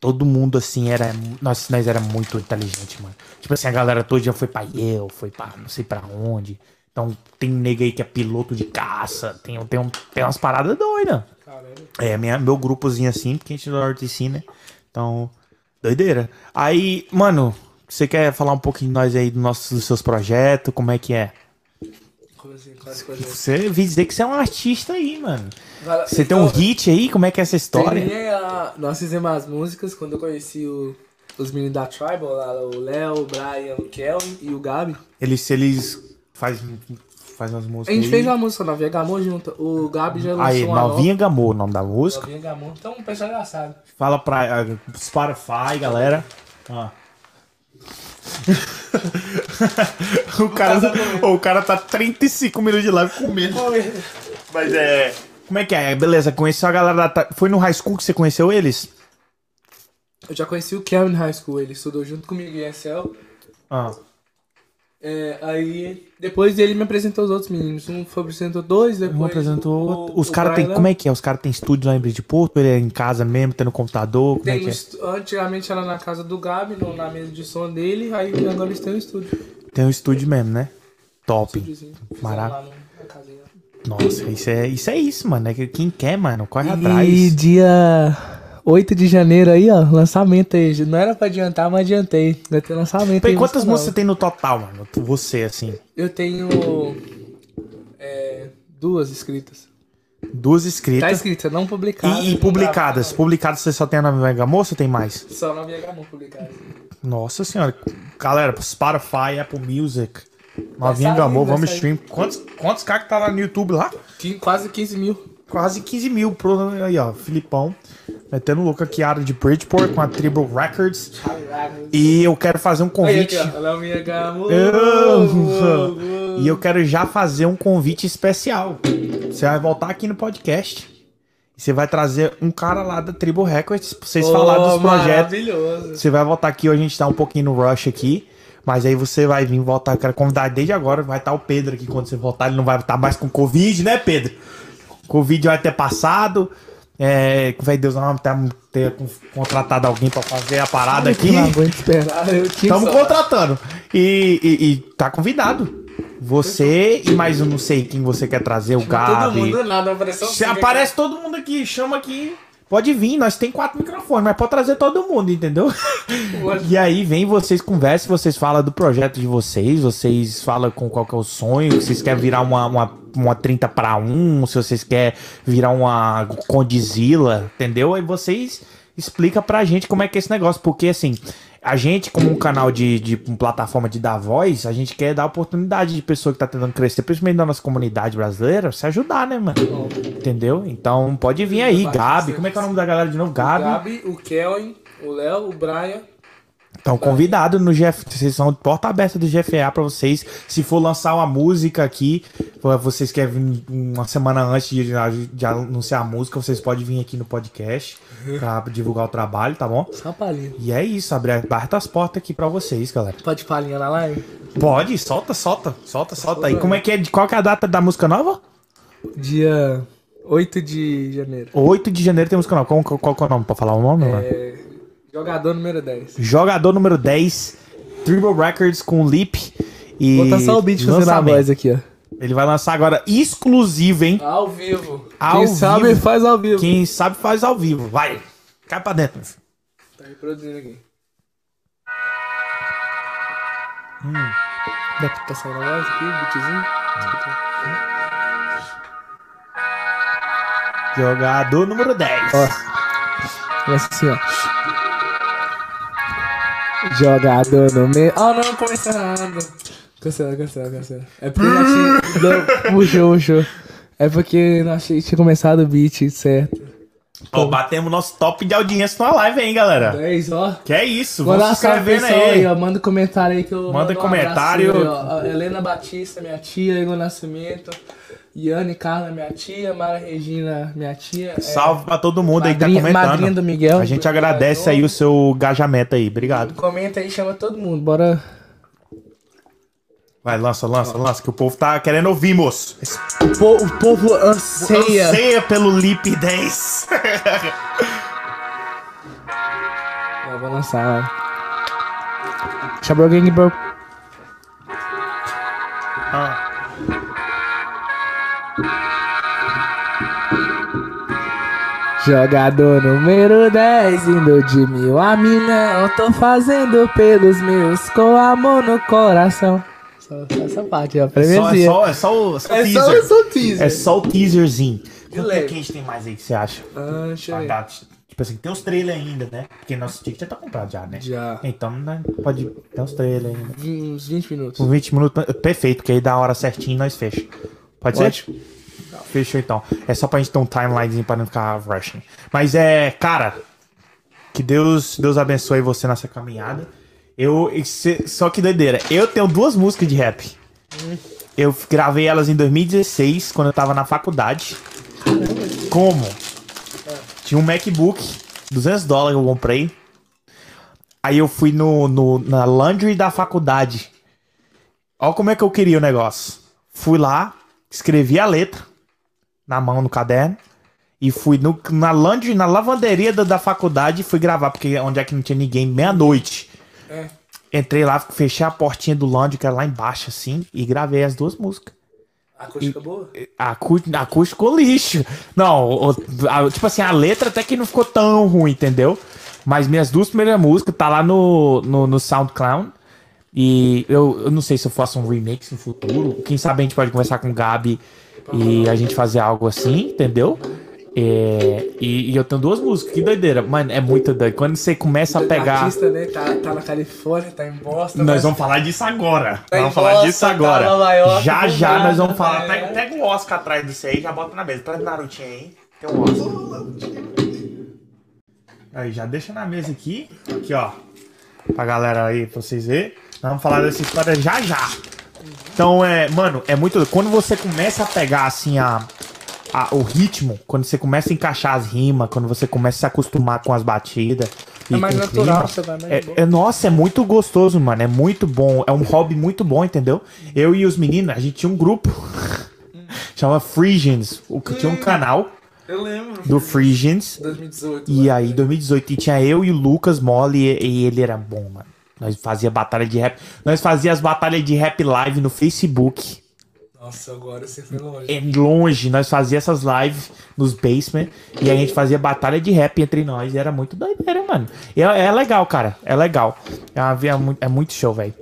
Todo mundo, assim, era. Nós, nós era muito inteligente, mano. Tipo assim, a galera toda já foi pra Yale, foi pra não sei pra onde. Então, tem nega aí que é piloto de caça. Tem, tem, um, tem umas paradas doidas. É, minha, meu grupozinho assim, porque a gente é da RTC, né? Então, doideira. Aí, mano, você quer falar um pouquinho de nós aí do nosso, dos seus projetos? Como é que é? Como quase coisa. Você vi dizer que você é um artista aí, mano. Você tem um então, hit aí? Como é que é essa história? tem a- Nós fizemos as músicas quando eu conheci o- os meninos da Tribal, lá, o Léo, o Brian, o Kelvin e o Gabi. Eles, eles fazem faz umas músicas A gente aí. fez uma música Novinha Gamor junto. O Gabi já lançou Aí, uma Novinha Gamor, o nome da nova. música. Novinha Gamor. Então o pessoal já sabe. Fala pra uh, Spotify, galera. Ó. o, cara, o cara tá 35 minutos de live comendo. Mas é. Como é que é? Beleza, conheceu a galera da. Foi no high school que você conheceu eles? Eu já conheci o Kelvin High School, ele estudou junto comigo em ESL. Ah. É, aí, depois ele me apresentou os outros meninos. Um foi apresentou dois, depois. Um apresentou o- outro. Os caras tem. Como é que é? Os caras tem estúdio lá em de Porto? Ele é em casa mesmo, tem no computador? Como é Tem que um é? Antigamente era na casa do Gabi, no- na mesa de som dele, aí agora eles têm um estúdio. Tem um estúdio mesmo, né? Top. Fizeram Maravilha. Nossa, isso é, isso é isso, mano. É que quem quer, mano, corre atrás. E dia 8 de janeiro aí, ó, lançamento aí. Não era pra adiantar, mas adiantei. Vai ter lançamento Peraí, aí. quantas musical. músicas você tem no total, mano? Você, assim. Eu tenho é, duas escritas. Duas Tá escritas. escrita, não publicada. e, e publicadas. gravada. Publicadas você só tem a na Mega Moça ou tem mais? Só na minha Gamon publicada. Nossa senhora. Galera, Spotify, Apple Music. Novinha vai vamos sair. stream. Quantos, quantos caras que tá lá no YouTube lá? Quase 15 mil. Quase 15 mil. Pro, aí, ó, Filipão. Metendo louco aqui, área de Bridgeport com a Tribal Records. E eu quero fazer um convite. E eu quero já fazer um convite especial. Você vai voltar aqui no podcast. Você vai trazer um cara lá da Tribal Records pra vocês falarem dos projetos. Maravilhoso. Você vai voltar aqui, hoje a gente tá um pouquinho no rush aqui. Mas aí você vai vir voltar, eu quero convidar desde agora. Vai estar o Pedro aqui quando você voltar. Ele não vai estar mais com Covid, né, Pedro? Covid vai ter passado. É, vai Deus não ter, ter contratado alguém pra fazer a parada aqui. Eu não aguento esperar. Eu Estamos contratando. E, e, e tá convidado. Você e mais um, não sei quem você quer trazer, o Todo Gabi. mundo nada, apareceu Você aparece todo mundo aqui, chama aqui. Pode vir, nós tem quatro microfones, mas pode trazer todo mundo, entendeu? e aí vem vocês conversam, vocês falam do projeto de vocês, vocês falam com qual que é o sonho, se vocês querem virar uma, uma, uma 30 para 1, se vocês querem virar uma Condizila, entendeu? Aí vocês explicam pra gente como é que é esse negócio, porque assim, a gente, como um canal de, de uma plataforma de dar voz, a gente quer dar oportunidade de pessoa que tá tentando crescer, principalmente da nossa comunidade brasileira, se ajudar, né, mano? Entendeu? Então pode vir aí, Gabi. Como é que é o nome da galera de novo? O Gabi. Gabi, o Kelvin, o Léo, o Brian. Estão convidados no GF. Vocês são porta aberta do GFA pra vocês. Se for lançar uma música aqui, vocês querem vir uma semana antes de, de anunciar a música, vocês podem vir aqui no podcast pra divulgar o trabalho, tá bom? Só palhinha. E é isso, abre as portas aqui pra vocês, galera. Pode palhinha na live? Pode, solta, solta, solta, solta aí. Como é que é? Qual que é a data da música nova? Dia 8 de janeiro. 8 de janeiro tem música nova. Qual, qual, qual é o nome? Pra falar o nome? mano? É, jogador número 10. Jogador número 10, Tribal Records com Lip. E Vou botar só o beat fazendo a voz aqui, ó. Ele vai lançar agora exclusivo, hein? Ao vivo. Ao Quem sabe vivo. faz ao vivo. Quem sabe faz ao vivo. Vai, cai pra dentro. Tá reproduzindo aqui. Hum. Dá pra sair na voz aqui, beatzinho? Jogador número 10. Ó. Começa assim, ó. Jogador no meio. Oh, não, começa nada. Cancela, cancela, cancela. É porque eu já tinha. Não, puxou, puxou. É porque eu não achei que tinha começado o beat, certo? Ó, batemos nosso top de audiência na live, hein, galera? 10, ó. Que é isso, Vou se inscrevendo aí. aí, ó. Manda um comentário aí que eu Manda um comentário. abraço aí, Helena Batista, minha tia, Igor Nascimento. Yane Carla, minha tia. Mara Regina, minha tia. é, Salve pra todo mundo aí que tá madrinha- comentando. madrinha do Miguel. A gente agradece Miguel. aí o seu engajamento aí. Obrigado. Comenta aí, chama todo mundo. Bora. Vai, lança, lança, lança, que o povo tá querendo ouvir, moço. O, po- o povo anseia. Anseia pelo Lip 10. Ó, vou lançar, vai. Chabro Gang Bro. Ah, Jogador número 10, indo de mil a milhão. Tô fazendo pelos meus com amor no coração. Só só essa parte, ó. é, só, é, só, é só o só o É só, teaser. é só o teaser. É só o teaserzinho. É que a gente tem mais aí que você acha? Ah, deixa eu tipo assim, tem os trailers ainda, né? Porque nosso ticket já tá comprado já, né? Já. Então, né, pode ter uns trailers ainda. Uns 20 minutos. Com 20 minutos, perfeito, que aí dá a hora certinho e nós fecha. Pode ser? Fechou então. É só pra gente ter um timelinezinho pra não ficar rushing. Mas é, cara, que Deus, Deus abençoe você nessa caminhada. Eu, só que doideira. Eu tenho duas músicas de rap. Eu gravei elas em 2016, quando eu tava na faculdade. Como? Tinha um MacBook, 200 dólares eu comprei. Aí eu fui no, no, na laundry da faculdade. Olha como é que eu queria o negócio. Fui lá, escrevi a letra na mão no caderno e fui no, na laundry, na lavanderia da, da faculdade e fui gravar, porque onde é que não tinha ninguém, meia-noite. É. Entrei lá, fechei a portinha do laundry, que era lá embaixo, assim, e gravei as duas músicas. Acústica boa? A acústico, a acústico ficou lixo. Não, a- tipo assim, a letra até que não ficou tão ruim, entendeu? Mas minhas duas primeiras músicas tá lá no, no, no SoundCloud. E eu, eu não sei se eu faço um remix no futuro. Quem sabe a gente pode conversar com o Gabi e a gente fazer algo assim, entendeu? É, e, e eu tenho duas músicas, que doideira. Mano, é muito doido. Quando você começa a pegar. artista, né? Tá, tá na Califórnia, tá em Boston. Nós mas- vamos falar disso agora. Tá vamos falar Boston, disso tá agora. Nova York, já do já nada, nós vamos falar. né? Pega, pega o Oscar atrás disso aí e já bota na mesa. Traz o Narutinho aí. Tem um Oscar. Aí, já deixa na mesa aqui. Aqui, ó. Pra galera aí, pra vocês verem. Nós vamos falar dessa história já já. Então, é, mano, é muito. Quando você começa a pegar assim a, a- o ritmo, quando você começa a encaixar as rimas, quando você começa a se acostumar com as batidas. É mais natural, clima, você vai mais é, é- nossa, é muito gostoso, mano. É muito bom. É um hobby muito bom, entendeu? Eu e os meninos, a gente tinha um grupo. chama Frisians. O que tinha um canal Eu lembro. do Frisians. 2018. E aí, 2018, e tinha eu e o Lucas Mole, e, e ele era bom, mano. Nós fazia batalha de rap. Nós fazia as batalhas de rap live no Facebook. Nossa, agora você foi longe. É longe, nós fazia essas lives nos basement e a gente fazia batalha de rap entre nós. E era muito doideira, mano. E é, é legal, cara. É legal. É, uma- é muito, show, velho.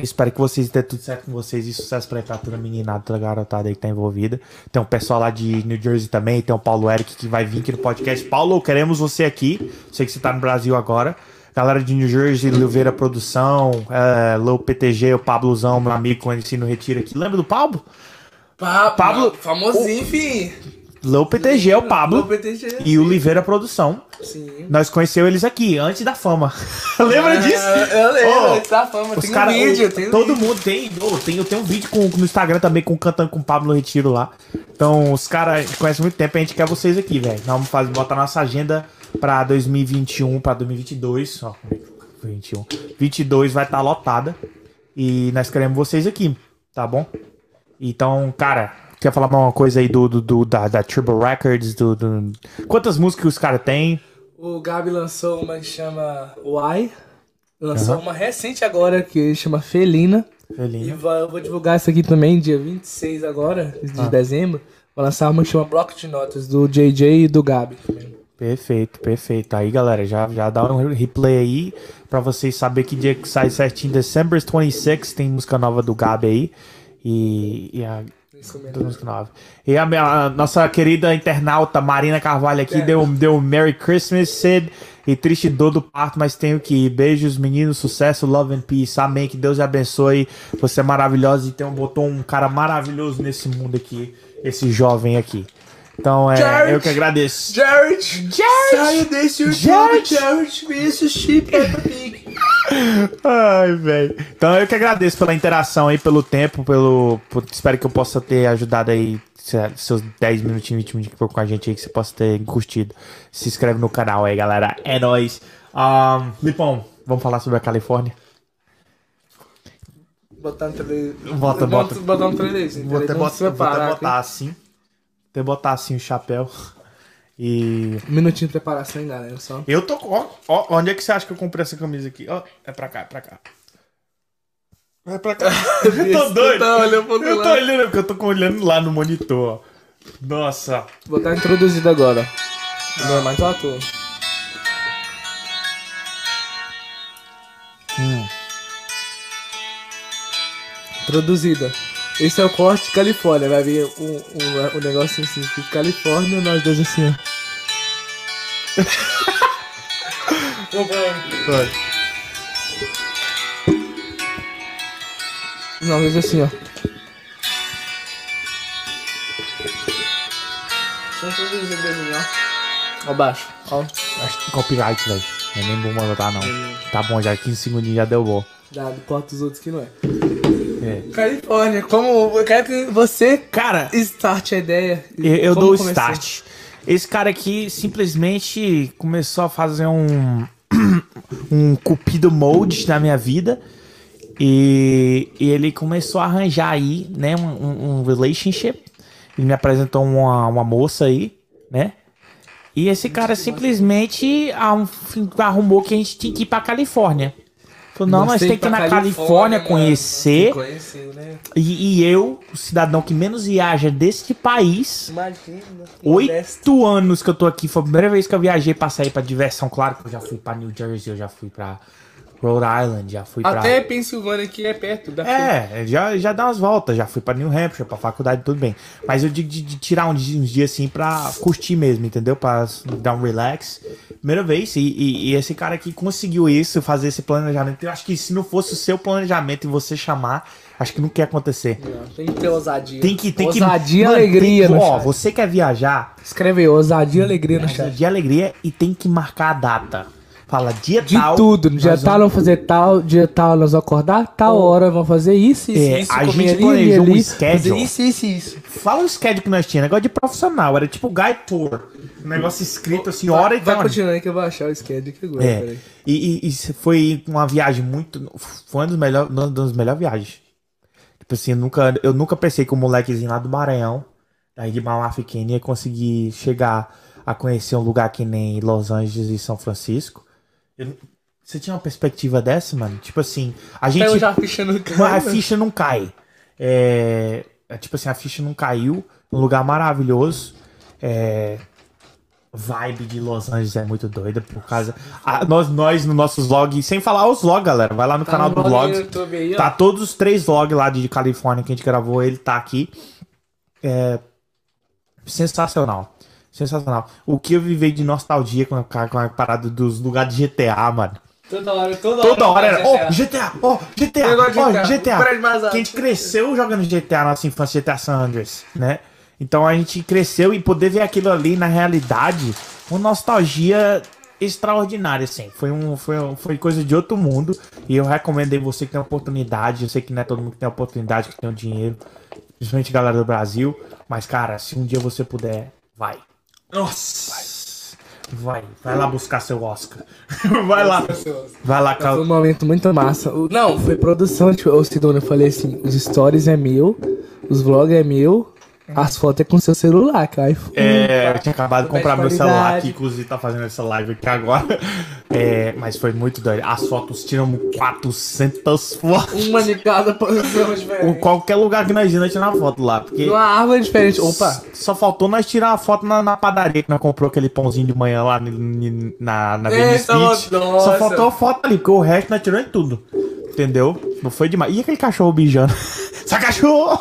Espero que vocês tenham tudo certo com vocês e sucesso pra, pra toda a meninada, toda a garotada aí que tá envolvida. Tem um pessoal lá de New Jersey também, tem o Paulo Eric que vai vir aqui no podcast. Paulo, queremos você aqui. Sei que você tá no Brasil agora. Galera de New Jersey, Silveira Produção, é, Low PTG, o Pablozão, meu amigo, conheci no Retiro aqui. Lembra do Pablo? Pablo, Pablo- famosinho, fi. Low PTG é o Pablo. O PTG. E o Oliveira Produção. Sim. Nós conheceu eles aqui, antes da fama. Lembra disso? É, Eu lembro, Ô, antes da fama. Os Tem cara, um vídeo, o- tem todo vídeo. mundo tem, ô, tem. Eu tenho um vídeo com, no Instagram também com cantando com o Pablo Retiro lá. Então, os caras conhecem muito tempo, a gente quer vocês aqui, velho. Vamos fazer, botar nossa agenda pra 2021, pra 2022. Ó, como é que foi 21. 22 vai estar lotada. E nós queremos vocês aqui, tá bom? Então, cara, quer falar uma coisa aí do, do, do- da, da Turbo Records? Do, do- Quantas músicas os caras têm? O Gabi lançou uma que chama Why. Lançou uma recente agora que chama Felina. E Felina. vai- eu vou divulgar isso aqui também, dia 26 agora, de Ah. dezembro. Vou lançar uma que chama Bloco de Notas, do JJ e do Gabi. também. Perfeito, perfeito. Aí, galera, já, já dá um replay aí pra vocês saberem que dia que sai certinho. December 26 tem música nova do Gabi aí. E, e a. E a, a nossa querida internauta Marina Carvalho aqui deu, deu Merry Christmas, Sid. E triste dor do parto, mas tenho que ir. Beijos, meninos, sucesso, love and peace. Amém. Que Deus abençoe. Você é maravilhosa e tem um, botou um cara maravilhoso nesse mundo aqui. Esse jovem aqui. Então, é, Jared! eu que agradeço. Jared! Jared! Saia desse YouTube, Jared! Jared! Me assistir Peppa Pig. Ai, velho. Então eu que agradeço pela interação aí, pelo tempo, pelo. por- espero que eu possa ter ajudado aí se- seus 10 minutinhos, 20 minutinhos que ficou com a gente aí, que você possa ter curtido. Se inscreve no canal aí, galera. É nóis. Um, Lipão, vamos falar sobre a Califórnia? Botar no trailer. Bota, bota. Botar no trailerzinho. Vou até, Vamos botar, vou até preparar botar assim. Até botar assim o chapéu. E. Um minutinho de preparação, hein, galera. Só. Eu tô. Ó, ó, onde é que você acha que eu comprei essa camisa aqui? Ó, é pra cá, é pra cá. É pra cá. eu tô doido. Tá olhando pro Eu tô olhando, porque eu tô olhando lá no monitor. ó. Nossa. Vou botar introduzido agora. Não é mais à toa. Introduzida. Esse é o corte de Califórnia. Vai vir um, um, um negócio assim, de Califórnia, nós dois assim, ó. Vai. Não, mas assim, ó. Só introduzir o dedinho, ó. Ó baixo, ó. Acho que copyright, velho. Não é nem bom botar, não. Tá bom, já 15 segundinhos já deu bom. Dá, corta os outros que não é. É. Califórnia, como eu quero que você Cara, start a ideia. eu, eu dou o start. Esse cara aqui simplesmente começou a fazer um. um cupido mode na minha vida. E, e ele começou a arranjar aí, né, um, um- relationship. Ele me apresentou uma, uma moça aí, né? E esse cara simplesmente arrum- arrumou que a gente tinha que ir pra Califórnia. Falou, não, nós Você tem que ir na Califórnia, mano. conhecer. Conhecer, né? E, e eu, o cidadão que menos viaja deste país, Imagina. oito anos que eu tô aqui, foi a primeira vez que eu viajei pra sair pra diversão. Claro que eu já fui pra New Jersey, eu já fui pra Rhode Island, já fui pra. Até Pensilvânia aqui é perto da É, já, já dá umas voltas, já fui pra New Hampshire, pra faculdade, tudo bem. Mas eu digo de, de tirar uns, dias- uns dias assim pra curtir mesmo, entendeu? Pra dar um relax. Primeira vez, e, e- e esse cara aqui conseguiu isso, fazer esse planejamento. Eu acho que se não fosse o seu planejamento e você chamar, acho que não quer acontecer. Não, Tem que ter ousadia. Tem que, tem que. ousadia e Mano, alegria tem- no Ó, chat. você quer viajar, Escreve aí, ousadia e alegria no chat. de alegria e tem que marcar a data. Fala dia De tal. tudo, no dia tal vamos- vamos fazer tal, dia tal nós vamos acordar, tal hora vamos fazer isso, isso, É, isso, a gente ali, planejou ali, um schedule. fazer isso, isso, isso. Fala o schedule que nós tínhamos, negócio de profissional, era tipo guide tour. Um negócio escrito assim, hora e Vai tal. continuando aí que eu vou achar o schedule aqui agora, É. peraí. E, e, e foi uma viagem muito. Foi uma das melhores, uma das melhores viagens. Tipo assim, eu nunca, eu nunca pensei que o molequezinho lá do Maranhão, daí de Mauá pequeno, ia conseguir chegar a conhecer um lugar que nem Los Angeles e São Francisco. Eu- você tinha uma perspectiva dessa, mano? Tipo assim, a gente. Até já ficha no Mas a ficha não cai. É, é tipo assim, a ficha não caiu. Um lugar maravilhoso. É, vibe de Los Angeles é muito doida por causa. a- nós, nós, no nossos vlogs, sem falar os vlogs, galera. Vai lá no Tá canal no do YouTube aí. Tá todos os três vlogs lá de Califórnia que a gente gravou, ele tá aqui. É sensacional. Sensacional. O que eu vivei de nostalgia com a, com a parada dos lugares de GTA, mano. Toda hora, toda, Toda hora era, ó, GTA, ó, GTA, ó, GTA, GTA. o prédio mais alto. Que a gente cresceu jogando GTA na nossa infância, GTA San Andreas, né? Então a gente cresceu e poder ver aquilo ali na realidade, uma nostalgia extraordinária, assim. Foi, um, foi, um- foi coisa de outro mundo. E eu recomendei você que tem oportunidade. Eu sei que não é todo mundo que tem oportunidade, que tem o dinheiro. Principalmente a galera do Brasil. Mas, cara, se um dia você puder, vai. Nossa. Vai. Vai lá buscar seu Oscar. vai lá. Vai lá, Foi Cal... um momento muito massa. O- Não, foi produção, tipo, Sidônia, eu falei assim, os stories é meu, os vlogs é meu, As fotos é com seu celular, cara. É, eu tinha acabado de comprar meu celular aqui, inclusive tá fazendo essa live aqui agora. É, mas foi muito doido. As fotos tiram 400 fotos. Uma de cada posição Em diferente. qualquer lugar que nós íamos, tirar foto lá. Porque Uma árvore diferente. Opa! só faltou nós tirar uma foto na, na padaria que nós comprou aquele pãozinho de manhã lá ni- na, na Venice. Só faltou a foto ali, porque o resto nós tiramos em tudo. Entendeu? Não foi demais. E aquele cachorro bijando? sai cachorro!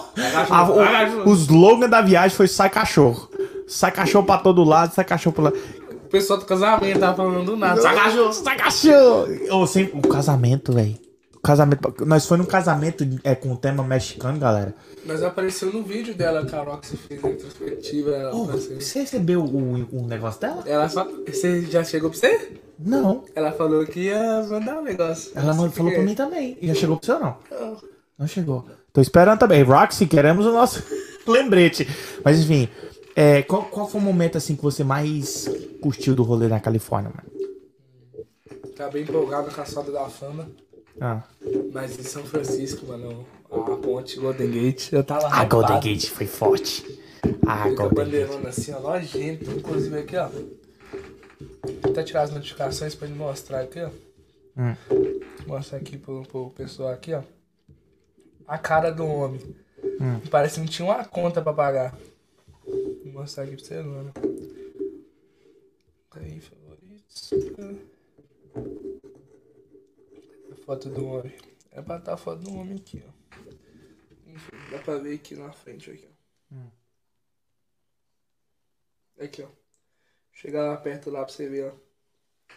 Ah, o, sai o slogan da viagem foi sai cachorro. Sai cachorro pra todo lado, sai cachorro pra lá. O pessoal do casamento tava falando do nada. Sai cachorro! Sai cachorro! Ô, sempre- o casamento, velho. O casamento. Nós foi num casamento é, com tema mexicano, galera. Mas apareceu no vídeo dela, que a Roxy fez a retrospectiva. Apareceu. você recebeu o, o negócio dela? ela só. Você já chegou pra você? Não. Ela falou que ia mandar um negócio. Ela falou pra mim também. Já chegou pro seu, não? Não. Não chegou. Tô esperando também. Roxy, queremos o nosso lembrete. Mas enfim, é, qual, qual foi o momento assim que você mais curtiu do rolê na Califórnia, mano? Tá bem empolgado com a soda da fama. Ah, Mas em São Francisco, mano, a ponte Golden Gate, eu tava a Golden hypado. Gate foi forte. A Golden Gate. bandeirona assim, ó, nojento. Inclusive aqui, ó. Vou até tirar as notificações pra ele mostrar aqui, ó. Hum. Mostrar aqui pro, pro pessoal aqui, ó. A cara do homem. Hum. Parece que não tinha uma conta pra pagar. Vou mostrar aqui pra você, mano. Aí, favoritos. A foto do homem. É pra estar a foto do homem aqui, ó. Dá pra ver aqui na frente, aqui, ó. Aqui, ó. Chega lá perto lá pra você ver, ó.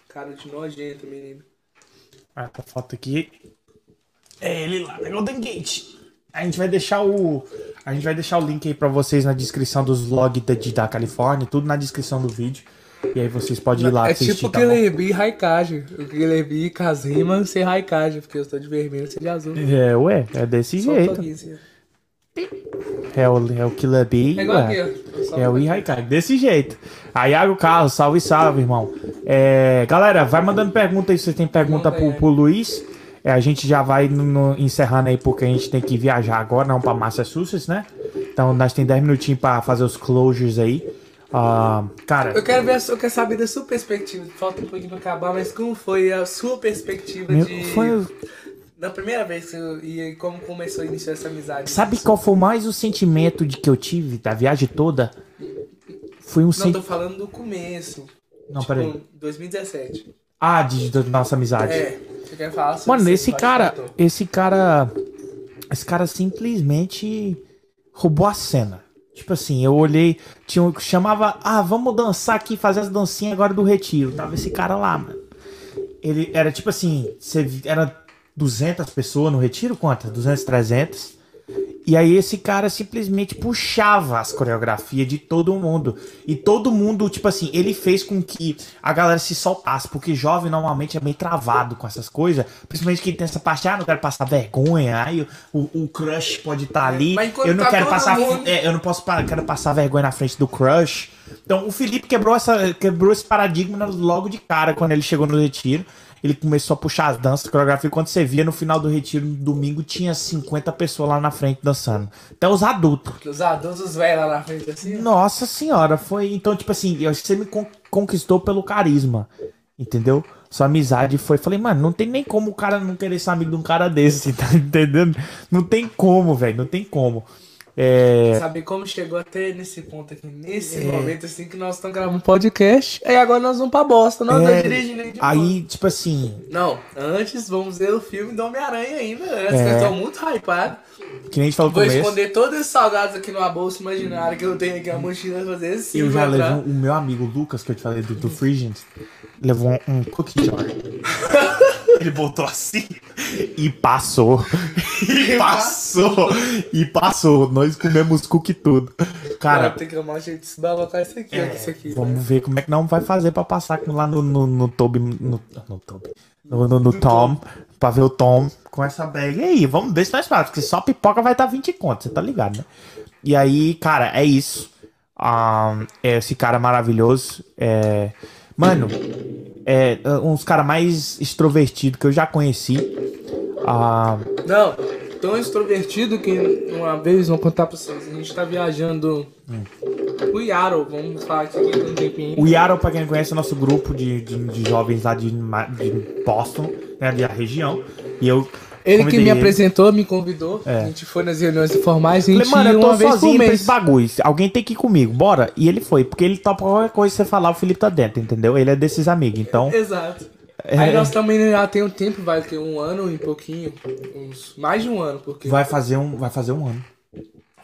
Cara de nojento, menino. Essa foto aqui é ele lá na Golden Gate. A gente vai deixar o. A gente vai deixar o link aí pra vocês na descrição dos vlogs da, da Califórnia, tudo na descrição do vídeo. E aí vocês podem ir lá é assistir, tipo tá? Kelebi e Raikage. O Kelebi e Kazima sem Raikage, porque eu estou de vermelho, você de azul. É, ué, é desse Só jeito. assim. É o, é o Bee. É aqui, É o desse jeito. Aí, Iago Carlos, salve, salve, irmão. É, galera, vai mandando pergunta aí se você tem pergunta Manda pro, aí. pro Luiz. É, a gente já vai no- no- encerrando aí porque a gente tem que viajar agora, não pra Massachusetts, né? Então nós tem 10 minutinhos pra fazer os closures aí. Ah, cara, Eu quero ver, eu quero saber da sua perspectiva. Falta um pouquinho pra acabar, mas como foi a sua perspectiva meu- de. foi, Na primeira vez que eu ia e como começou a iniciar essa amizade? sabe qual foi mais o sentimento de que eu tive da viagem toda? Foi um Não, sentimento. tô falando do começo. Não, tipo, peraí. 2017. Ah, de, da nossa amizade. É, você quer falar sobre Mano, esse cara, esse cara, esse cara simplesmente roubou a cena. Tipo assim, eu olhei, tinha um que chamava, ah, vamos dançar aqui, fazer as dancinhas agora do retiro. Tava esse cara lá, mano. Ele era tipo assim, você era 200 pessoas no retiro, quantas? 200, 300. E aí esse cara simplesmente puxava as coreografias de todo mundo. E todo mundo, tipo assim, ele fez com que a galera se soltasse, porque jovem normalmente é meio travado com essas coisas. Principalmente que tem essa parte, ah, não quero passar vergonha, aí o, o crush pode estar ali. Mas enquanto Eu não tá quero passar. mundo- é, eu não posso quero passar vergonha na frente do crush. Então o Felipe quebrou, essa, quebrou esse paradigma logo de cara quando ele chegou no retiro. Ele começou a puxar as danças, coreografia. Quando você via no final do retiro, no domingo, tinha 50 pessoas lá na frente dançando. Até os adultos. Os adultos, os velhos lá na frente assim. Nossa senhora, foi. Então, tipo assim, eu acho que você me con- conquistou pelo carisma. Entendeu? Sua amizade foi. Falei, mano, não tem nem como o cara não querer ser amigo de um cara desse, tá entendendo? Não tem como, velho, não tem como. É. Sabe como chegou até nesse ponto aqui, nesse momento assim que nós estamos gravando um podcast. Aí agora nós vamos pra bosta, nós é, dirigindo aí de aí, tipo assim, Não, antes vamos ver o filme do Homem-Aranha ainda. Antes, É. eu tô muito hypado. que nem a gente falou Vou começo. esconder todos esses salgados aqui numa bolsa imaginária que eu tenho aqui, a mochila fazer assim. Eu já um- o meu amigo Lucas, que eu te falei do, do Frisians, levou um, um cookie jar. Ele botou assim e passou. E passou. E passou. Nós comemos cookie tudo. Cara, tem que arrumar um jeito de se colocar isso aqui, ó, que isso aqui. É, vamos ver como é que não vai fazer pra passar lá no, no, no Toby. No, no Toby. No, no, no Tom. Pra ver o Tom com essa bag. E aí, vamos ver se nós fazemos. Porque só pipoca vai estar 20 conto, você tá ligado, né? E aí, cara, é isso. Ah, é esse cara maravilhoso. É, mano, é uns cara mais extrovertido que eu já conheci. Ah, Não, tão extrovertido que uma vez, vou contar pra vocês, a gente tá viajando o Yaro, vamos falar aqui um tempinho. O Yaro, pra quem não conhece, é o nosso grupo de, de, de jovens lá de, de Boston, né, da região. E eu. Ele que me ele. apresentou, me convidou, É. a gente foi nas reuniões informais, a gente Falei, mano, eu tô sozinho pra esse bagulho. Alguém tem que ir comigo, bora. E ele foi, porque ele topa qualquer coisa que você falar, o Felipe tá dentro, entendeu? Ele é desses amigos, então. Exato. É. Aí nós também já tem um tempo, vai ter um ano e pouquinho, uns mais de um ano, porque Vai fazer um, vai fazer um ano.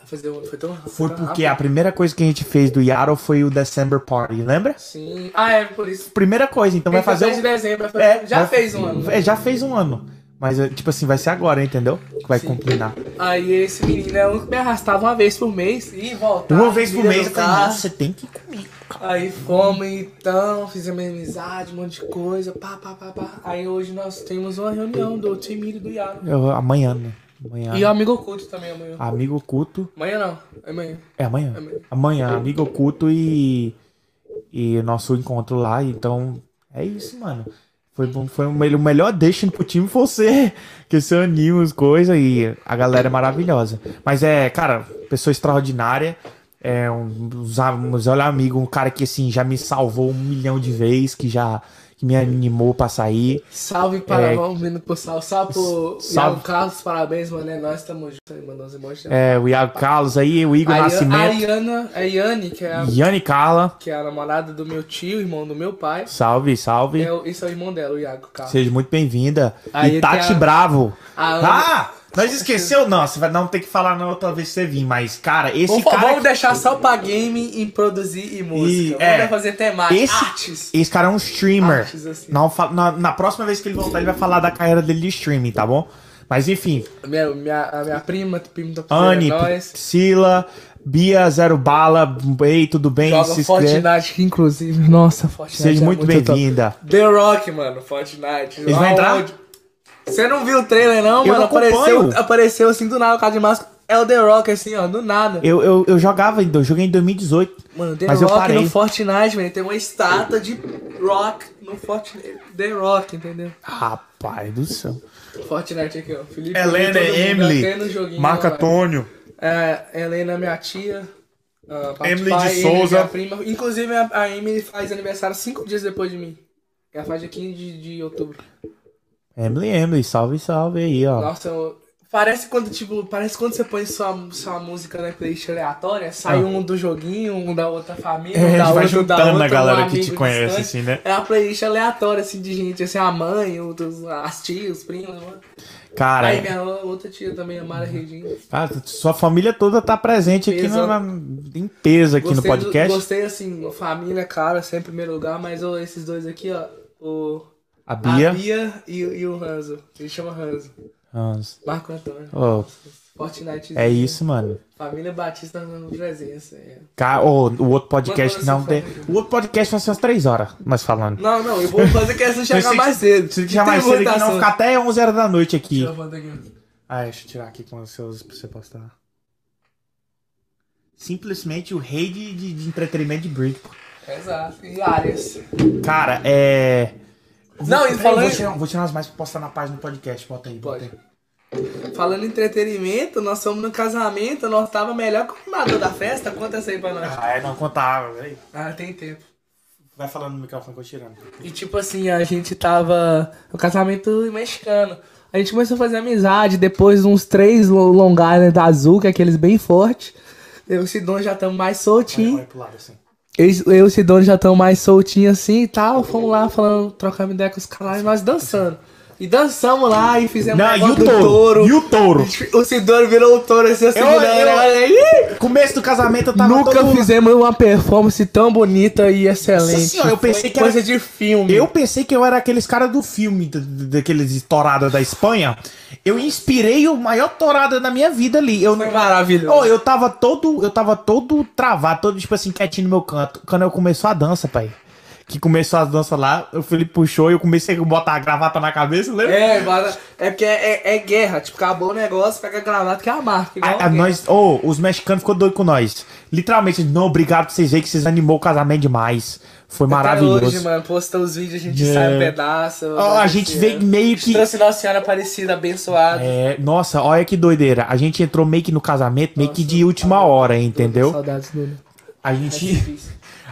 fazer um, foi tão rápido. Foi porque rápido. a primeira coisa que a gente fez do Yaro foi o December Party, lembra? Sim. Ah, é, por isso. Primeira coisa, então vai fazer. de Um... dezembro, vai É, já vai- fez um ano. É, já fez um ano. Mas, é, tipo assim, vai ser agora, entendeu? Que vai combinar. Aí esse menino é um que me arrastava uma vez por mês e voltava. Uma vez por mês nossa, você tem que ir comigo. Aí fomos então, fizemos amizade, um monte de coisa, pá, pá, pá, pá. Aí hoje nós temos uma reunião do time do Yaro. Eu, amanhã, né? Amanhã. E o amigo oculto também amanhã. Amigo oculto. Amanhã não, é amanhã. É amanhã. Amanhã. Amanhã, amigo oculto e. E nosso encontro lá. Então, é isso, mano. Foi, bom- foi o melhor, deixa pro time foi você. Que você anima as coisas e a galera é maravilhosa. Mas é, cara, pessoa extraordinária. É um, am- os olha amigo, um cara que assim já me salvou um milhão de vezes, que já que me animou pra sair. Salve para, É. vindo pro sal. Salve pro Salve. Iago Carlos, parabéns, mano. É nós, tamo junto aí, mandando os emojis. É, o Iago Carlos aí, o Igor a, Ian- a Nascimento, Iana, a Yane, que é a, Yane Carla. que é a namorada do meu tio, irmão do meu pai. Salve, salve. É, esse é o irmão dela, o Iago Carlos. Seja muito bem-vinda. E Tati a- Bravo. a Ana- Ah! Nós esqueceu? Não, você vai não ter que falar na outra vez que você vir, mas, cara, esse Vamos, cara. vamos deixar só pra game em produzir e música. é. vamos fazer temática. esse, Artes. esse cara é um streamer. Artes, assim. Não, na, na próxima vez que ele voltar, ele vai falar da carreira dele de streaming, tá bom? Mas enfim, Minha, minha, a minha prima, prima da Anne, nós. Priscila, Bia Zero Bala, ei, tudo bem? Joga Se. Fortnite, inclusive. Nossa, Fortnite. Seja é muito top. bem-vinda. The Rock, mano, Fortnite. Eles vão entrar? Aonde? Você não viu o trailer, não, Eu mano? não apareceu, apareceu assim do nada, o cara de máscara. É o The Rock, assim, ó, do nada. Eu, eu, eu jogava, eu joguei em 2018. Mano, The mas eu Rock parei. no Fortnite, velho. Tem uma estátua de Rock no Fortnite. The Rock, entendeu? Rapaz do céu. Fortnite aqui, ó. Felipe. Helena, Emily, Marco velho. Antônio. É, Helena, minha tia. parte Emily pai, de Emily, Souza. prima. Inclusive, a, a Emily faz aniversário cinco dias depois de mim. Ela faz dia 15 de, de outubro. Emily, Emily, salve, salve aí, ó. Nossa, eu- parece quando, tipo, parece quando você põe sua, sua música na playlist aleatória, sai Ah. um do joguinho, um da outra família, É, um a da outra, um da juntando a outra, galera um que te conhece, assim, né? É uma playlist aleatória, assim, de gente, assim, a mãe, outros, as tias, os primos. Cara, Aí minha outra tia também, a Mara Regina. cara, sua família toda tá presente aqui na, em peso aqui no Gostei do- podcast. gostei, assim, família, cara, sempre em primeiro lugar, mas esses dois aqui, ó, o... A Bia. A Bia e, e o Ranzo. Ele chama Ranzo. Nossa. Marco Antônio. Ô, Fortnite. é isso, mano. Família Batista na presença. É. Ô, o outro podcast não essa tem. O outro podcast vai ser umas 3 horas, nós falando. Não, não, eu vou fazer questão de chegar que- mais cedo. Se deixar mais cedo aqui, não ficar até 11 horas da noite aqui. Deixa eu aqui. Ah, deixa eu tirar aqui com os seus pra você postar. Simplesmente o rei de, de, de entretenimento de Brick. Exato. E áreas. Cara, é. Não, e falando- Vou tirar, vou tirar umas mais pra postar na página do podcast. Bota aí, bota aí. Falando em entretenimento, nós fomos no casamento, nós tava melhor que o animador da festa. Conta essa aí pra nós. Ah, é, não contava, velho. Ah, tem tempo. Vai falando no microfone que eu tirando. E tipo assim, a gente tava no casamento mexicano. A gente começou a fazer amizade depois de uns três lo- Long Island azul, que é aqueles bem fortes. Eu e o Sidon já estamos mais soltinhos. Olha pro lado assim. Eu, eu e o Sidon já estamos mais soltinhos assim e tal. Fomos lá falando, trocando ideia com os caras, nós dançando. E dançamos lá e fizemos Não, um e o do touro? E o touro? O Sidon virou o touro assim, assim, Eu- negócio aí. Começo do casamento eu tava Nunca todo... fizemos uma performance tão bonita e excelente. senhora, eu pensei que era- coisa de filme. Eu pensei que eu era aqueles caras do filme, da- da- daqueles estourados da Espanha. Eu inspirei o maior tourada da minha vida ali. Eu, Foi maravilhoso. Oh, eu tava todo, eu tava todo travado, todo tipo assim, quietinho no meu canto. Quando eu começou a dança, pai. Que começou as danças lá, o Felipe puxou e eu comecei a botar a gravata na cabeça, lembra? É, mas é porque é, é- é guerra. Tipo, acabou o negócio, pega a gravata que é a marca. igual A- a nós, oh, os mexicanos ficou doido com nós. Literalmente, não, obrigado por vocês verem que vocês animou o casamento demais. Foi maravilhoso. Até hoje, mano, posta os vídeos, a gente É. sai um pedaço. Ó, a gente veio meio que. Trouxe Nossa Senhora Aparecida, abençoada. É, nossa, olha que doideira. A gente entrou meio que no casamento, meio que de última hora, entendeu? Saudades do A gente.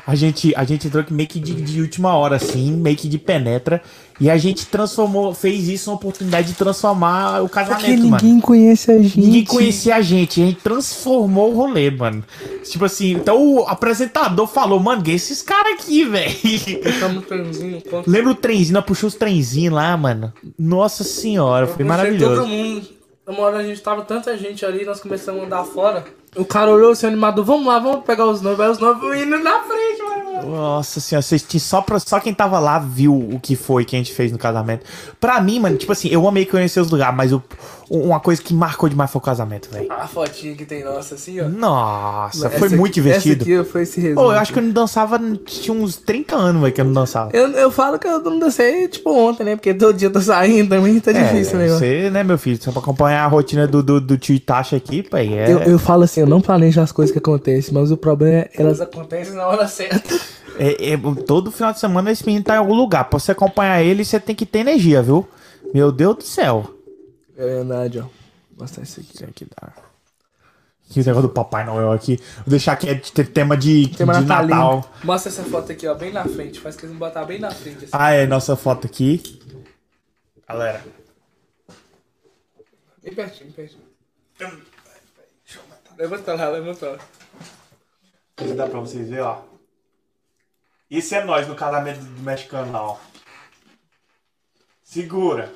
A gente, a gente entrou aqui meio que de, de última hora, assim, meio que de penetra. E a gente transformou, fez isso uma oportunidade de transformar o casamento, mano. conhece a gente. Ninguém conhecia a gente, a gente transformou o rolê, mano. Tipo assim, então o apresentador falou, mano, que esses caras aqui, velho. Lembra o trenzinho, nós puxou os trenzinhos lá, mano. Nossa senhora, foi maravilhoso. Todo mundo. Uma hora a gente tava tanta gente ali, nós começamos a andar fora. O cara olhou assim animado, vamos lá, vamos pegar os noivos. Aí os noivos indo na frente, mano. Nossa senhora, vocês só, pra, só quem tava lá viu o que foi que a gente fez no casamento. Pra mim, mano, tipo assim, eu amei conhecer os lugares, mas uma coisa que marcou demais foi o casamento, velho. A fotinha que tem nossa, assim, ó. Nossa, Essa foi aqui- muito divertido. Essa aqui foi esse resumo. Pô, eu acho que eu não dançava, tinha uns 30 anos, velho, que eu não dançava. Eu, eu falo que eu não dancei, tipo, ontem, né? Porque todo dia eu tô saindo também, tá difícil o negócio. Você, né, meu filho? Só pra acompanhar a rotina do, do, do tio Itachi aqui, pai, é... Eu, eu falo assim, eu não planejo as coisas que acontecem, mas o problema é elas acontecem na hora certa. É, é, todo final de semana esse menino tá em algum lugar. Pra você acompanhar ele, você tem que ter energia, viu? Meu Deus do céu. É verdade, ó. Vou mostrar isso aqui. Isso aqui dá. E o negócio do Papai Noel aqui. Vou deixar aqui é de ter tema de, Tema de. Natal. Mostra essa foto aqui, ó, bem na frente. Faz que eles vão botar bem na frente. Assim. Ah, é, nossa foto aqui. Galera. Bem pertinho, bem pertinho. Levanta lá, levanta lá. Isso dá pra vocês verem, ó. Isso é nós no casamento do mexicano lá, ó. Segura.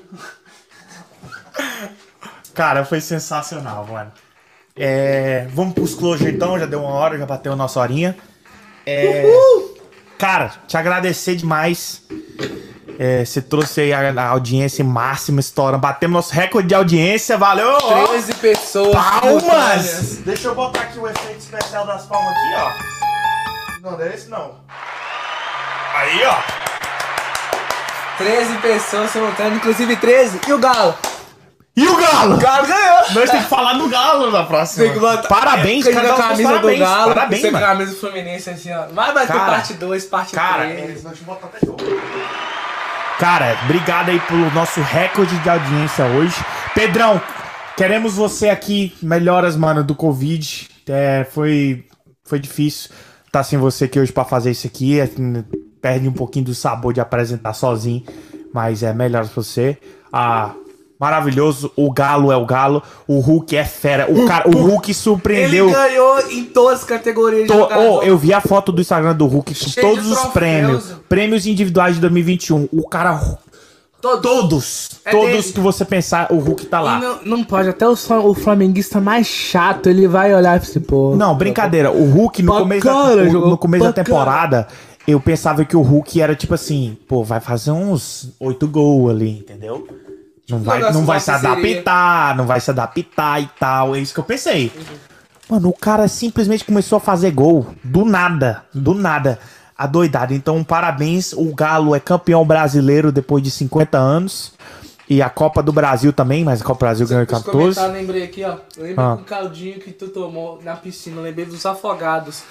Cara, foi sensacional, mano. É, vamos pros closure então, já deu uma hora, já bateu a nossa horinha. É, cara, te agradecer demais. É, você trouxe aí a, a audiência máxima, estourando. Batemos nosso recorde de audiência, valeu! ó. 13 pessoas. Palmas! Deixa eu botar aqui o efeito especial das palmas aqui, ó. Não, não é esse não. Aí, ó. 13 pessoas simultâneas, inclusive 13. E o Galo? E o Galo? O Galo ganhou! Nós temos que falar do Galo na próxima. Tem que botar- Parabéns, Tem que cada dar a com os camisa parabéns. do Galo. Parabéns, tem mano. a camisa do Fluminense assim, ó. Mas vai ter Cara, parte 2, parte Cara, 3. eles vão te botar até jogo. Cara, obrigado aí pelo nosso recorde de audiência hoje. Pedrão, queremos você aqui. Melhoras, mano, do Covid. É, foi, foi difícil estar sem você aqui hoje pra fazer isso aqui. Perde um pouquinho do sabor de apresentar sozinho. Mas é melhoras pra você. Ah, maravilhoso. O Galo é o Galo. O Hulk é fera. O, cara, o Hulk surpreendeu. Ele ganhou em todas as categorias To- oh, eu vi a foto do Instagram do Hulk com Cheio todos os prêmios. Prêmios individuais de 2021. O cara. Todos. Todos. É todos que você pensar, o Hulk tá lá. não, não pode, até o, o flamenguista mais chato, ele vai olhar e falar assim, pô. Não, brincadeira. O Hulk, no Pra começo, da, o- no começo da pra temporada, eu pensava que o Hulk era tipo assim, pô, vai fazer uns oito gols ali, entendeu? Não vai, não vai da se adaptar, não vai se adaptar e tal. É isso que eu pensei. Mano, o cara simplesmente começou a fazer gol. Do nada. Do nada. Adoidado. Então, parabéns. O Galo é campeão brasileiro depois de 50 anos. E a Copa do Brasil também, mas a Copa do Brasil ganhou em Os 14. comentários, lembrei aqui, ó. Lembra Ah. do caldinho que tu tomou na piscina. Lembrei dos afogados.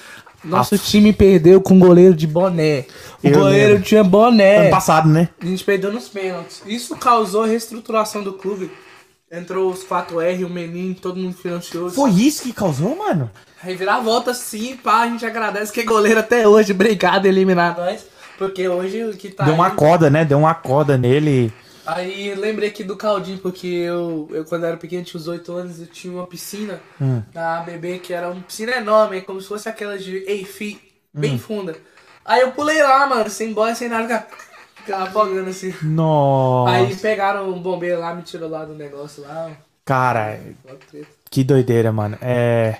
Nosso time perdeu com o goleiro de boné. O Eu goleiro lembro. tinha boné. Ano passado, né? A gente perdeu nos pênaltis. Isso causou reestruturação do clube. Entrou os 4R, o Menin, todo mundo financiou. Foi isso que causou, mano? Reviravolta sim, pá, a gente agradece que é goleiro até hoje. Obrigado, eliminar nós. Porque hoje o que tá. Deu uma aí- corda, né? Deu uma corda nele. Aí lembrei aqui do Caldinho, porque eu, eu quando era pequeno, tinha uns 8 anos, eu tinha uma piscina Hum. na ABB, que era uma piscina enorme, como se fosse aquela de Eifi, bem Hum. funda. Aí eu pulei lá, mano, sem boia, sem nada, ficava- afogando assim. Nossa. Aí pegaram um bombeiro lá, me tirou lá do negócio lá. Cara, que doideira, mano. É.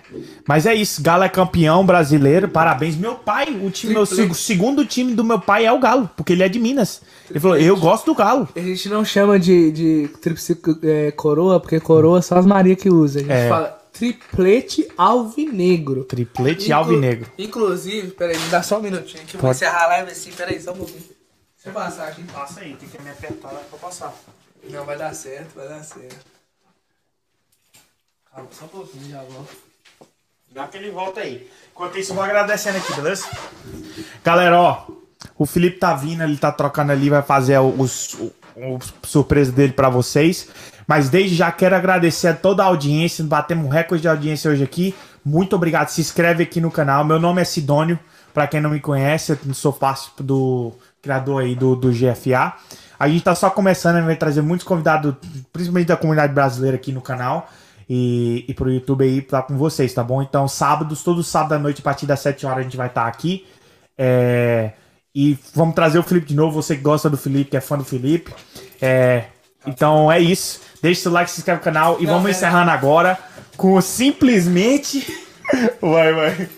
Mas é isso. Galo é campeão brasileiro. Parabéns. Meu pai, o time, meu segundo time do meu pai é o Galo, porque ele é de Minas. Ele falou: eu gosto do Galo. A gente não chama de, de tríplice é, coroa, porque coroa só as Maria que usa. A gente É. fala triplete alvinegro. Triplete Inclu- alvinegro. Inclusive, peraí, me dá só um minutinho que eu vou encerrar a live assim, peraí, só um pouquinho. Deixa eu passar aqui. Passa aí, tem que me apertar lá pra passar. Não, vai dar certo, vai dar certo. Calma, só um pouquinho, já volto. Dá que ele volta aí. Enquanto isso, eu vou agradecendo aqui, beleza? Galera, ó. O Felipe tá vindo, ele tá trocando ali, vai fazer os, o, surpresa dele pra vocês. Mas desde já quero agradecer a toda a audiência. Batemos um recorde de audiência hoje aqui. Muito obrigado. Se inscreve aqui no canal. Meu nome é Sidônio. Pra quem não me conhece, eu sou participante do criador aí do, do GFA. A gente tá só começando, vai trazer muitos convidados, principalmente da comunidade brasileira aqui no canal e, e pro YouTube aí tá com vocês, tá bom? Então, sábados, todo sábado à noite, a partir das 7 horas, a gente vai estar aqui. É, e vamos trazer o Felipe de novo, você que gosta do Felipe, que é fã do Felipe. É, então é isso. Deixa seu like, se inscreve no canal e Não, vamos é- encerrando agora com o simplesmente. Vai, vai.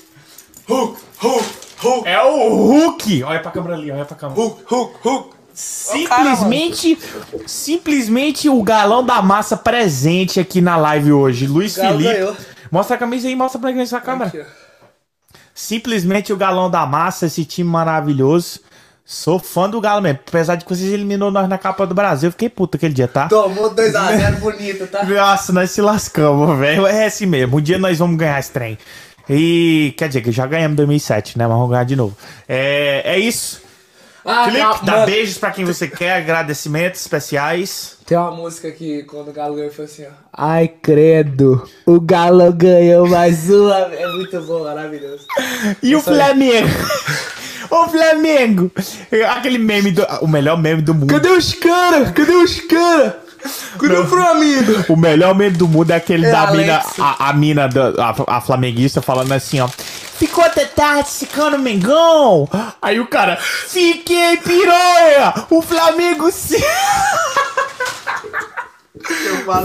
Hulk, Hulk, Hulk, É o Hulk! Olha pra câmera ali, olha pra câmera. Hulk, Hulk, Hulk. Simplesmente, simplesmente o galão da massa presente aqui na live hoje. Luiz Felipe. ganhou. Mostra a camisa aí, mostra pra essa câmera. Aqui. Simplesmente o galão da massa, esse time maravilhoso. Sou fã do Galo mesmo. Apesar de que vocês eliminou nós na Copa do Brasil, eu fiquei puto aquele dia, tá? Tomou 2x0 bonito, tá? Nossa, nós se lascamos, velho. É assim mesmo. Um dia nós vamos ganhar esse trem. E quer dizer que já ganhamos em 2007, né? Mas vamos ganhar de novo. É, é isso. Ah, Felipe, não, dá mano, beijos pra quem você quer, agradecimentos especiais. Tem uma música que quando o Galo ganhou foi assim, ó. Ai, credo, o Galo ganhou mais uma. É muito bom, maravilhoso. E o. Flamengo? o Flamengo! Aquele meme do. O melhor meme do mundo. Cadê os caras? Cadê os caras? Cadê o Flamengo? O melhor meme do mundo é aquele É da Alex. mina, a, a mina, da, a, a flamenguista falando assim, ó. Ficou até tarde secando o Mengão. Aí o cara, fiquei piranha. O Flamengo se.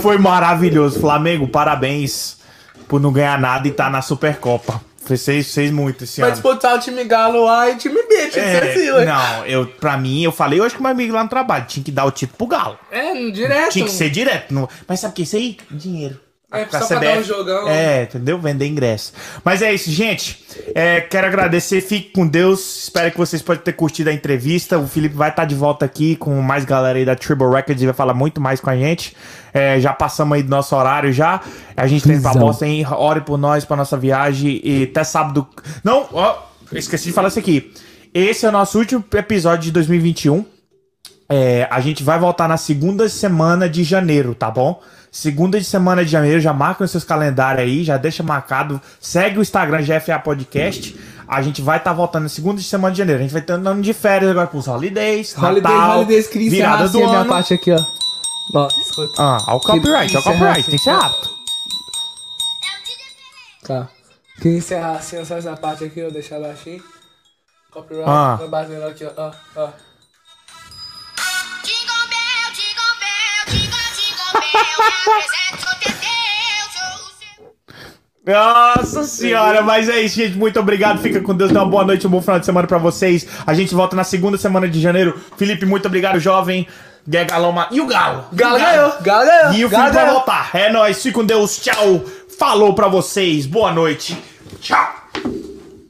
Foi maravilhoso. Flamengo, parabéns por não ganhar nada e tá na Supercopa. Vocês fez muito esse Vai ano. disputar o time Galo lá e time B, tinha que ser É, assim, não, eu, pra mim, eu falei hoje com meu amigo lá no trabalho, tinha que dar o título pro Galo. É, direto. Tinha que ser direto. Mas sabe o que é isso aí? Dinheiro. É, Pra só pra dar um jogão. É, entendeu? Vender ingresso. Mas é isso, gente. É, quero agradecer. Fique com Deus. Espero que vocês possam ter curtido a entrevista. O Felipe vai estar de volta aqui com mais galera aí da Triple Records e vai falar muito mais com a gente. É, já passamos aí do nosso horário já. A gente tem pra bosta, hein? Ore por nós, pra nossa viagem. E até sábado. Não, ó, esqueci de falar isso aqui. Esse é o nosso último episódio de 2021. É, a gente vai voltar na segunda semana de janeiro, tá bom? Segunda de semana de janeiro, já marca nos seus calendários aí, já deixa marcado. Segue o Instagram GFA Podcast. A gente vai estar voltando na segunda de semana de janeiro. A gente vai ter um ano de férias agora com os holidays, Holidays, Natal, holidays, encerrar virada do ano. parte aqui, ó. Ó, escuta. Ah, ao copyright, ao copyright, tem que ser rápido. Tá. Queria encerrar assim, só essa parte aqui, ó, deixar baixinho. Copyright, Ah. vai batendo aqui, ó, ó, ó. Nossa senhora, mas é isso, gente. Muito obrigado. Fica com Deus. Dê uma boa noite, um bom final de semana pra vocês. A gente volta na segunda semana de janeiro. Felipe, muito obrigado, jovem. Galoma. E o Galo? Galo ganhou, Galo ganhou. E o Felipe vai voltar. É nóis. Fique com Deus. Tchau. Falou pra vocês. Boa noite. Tchau.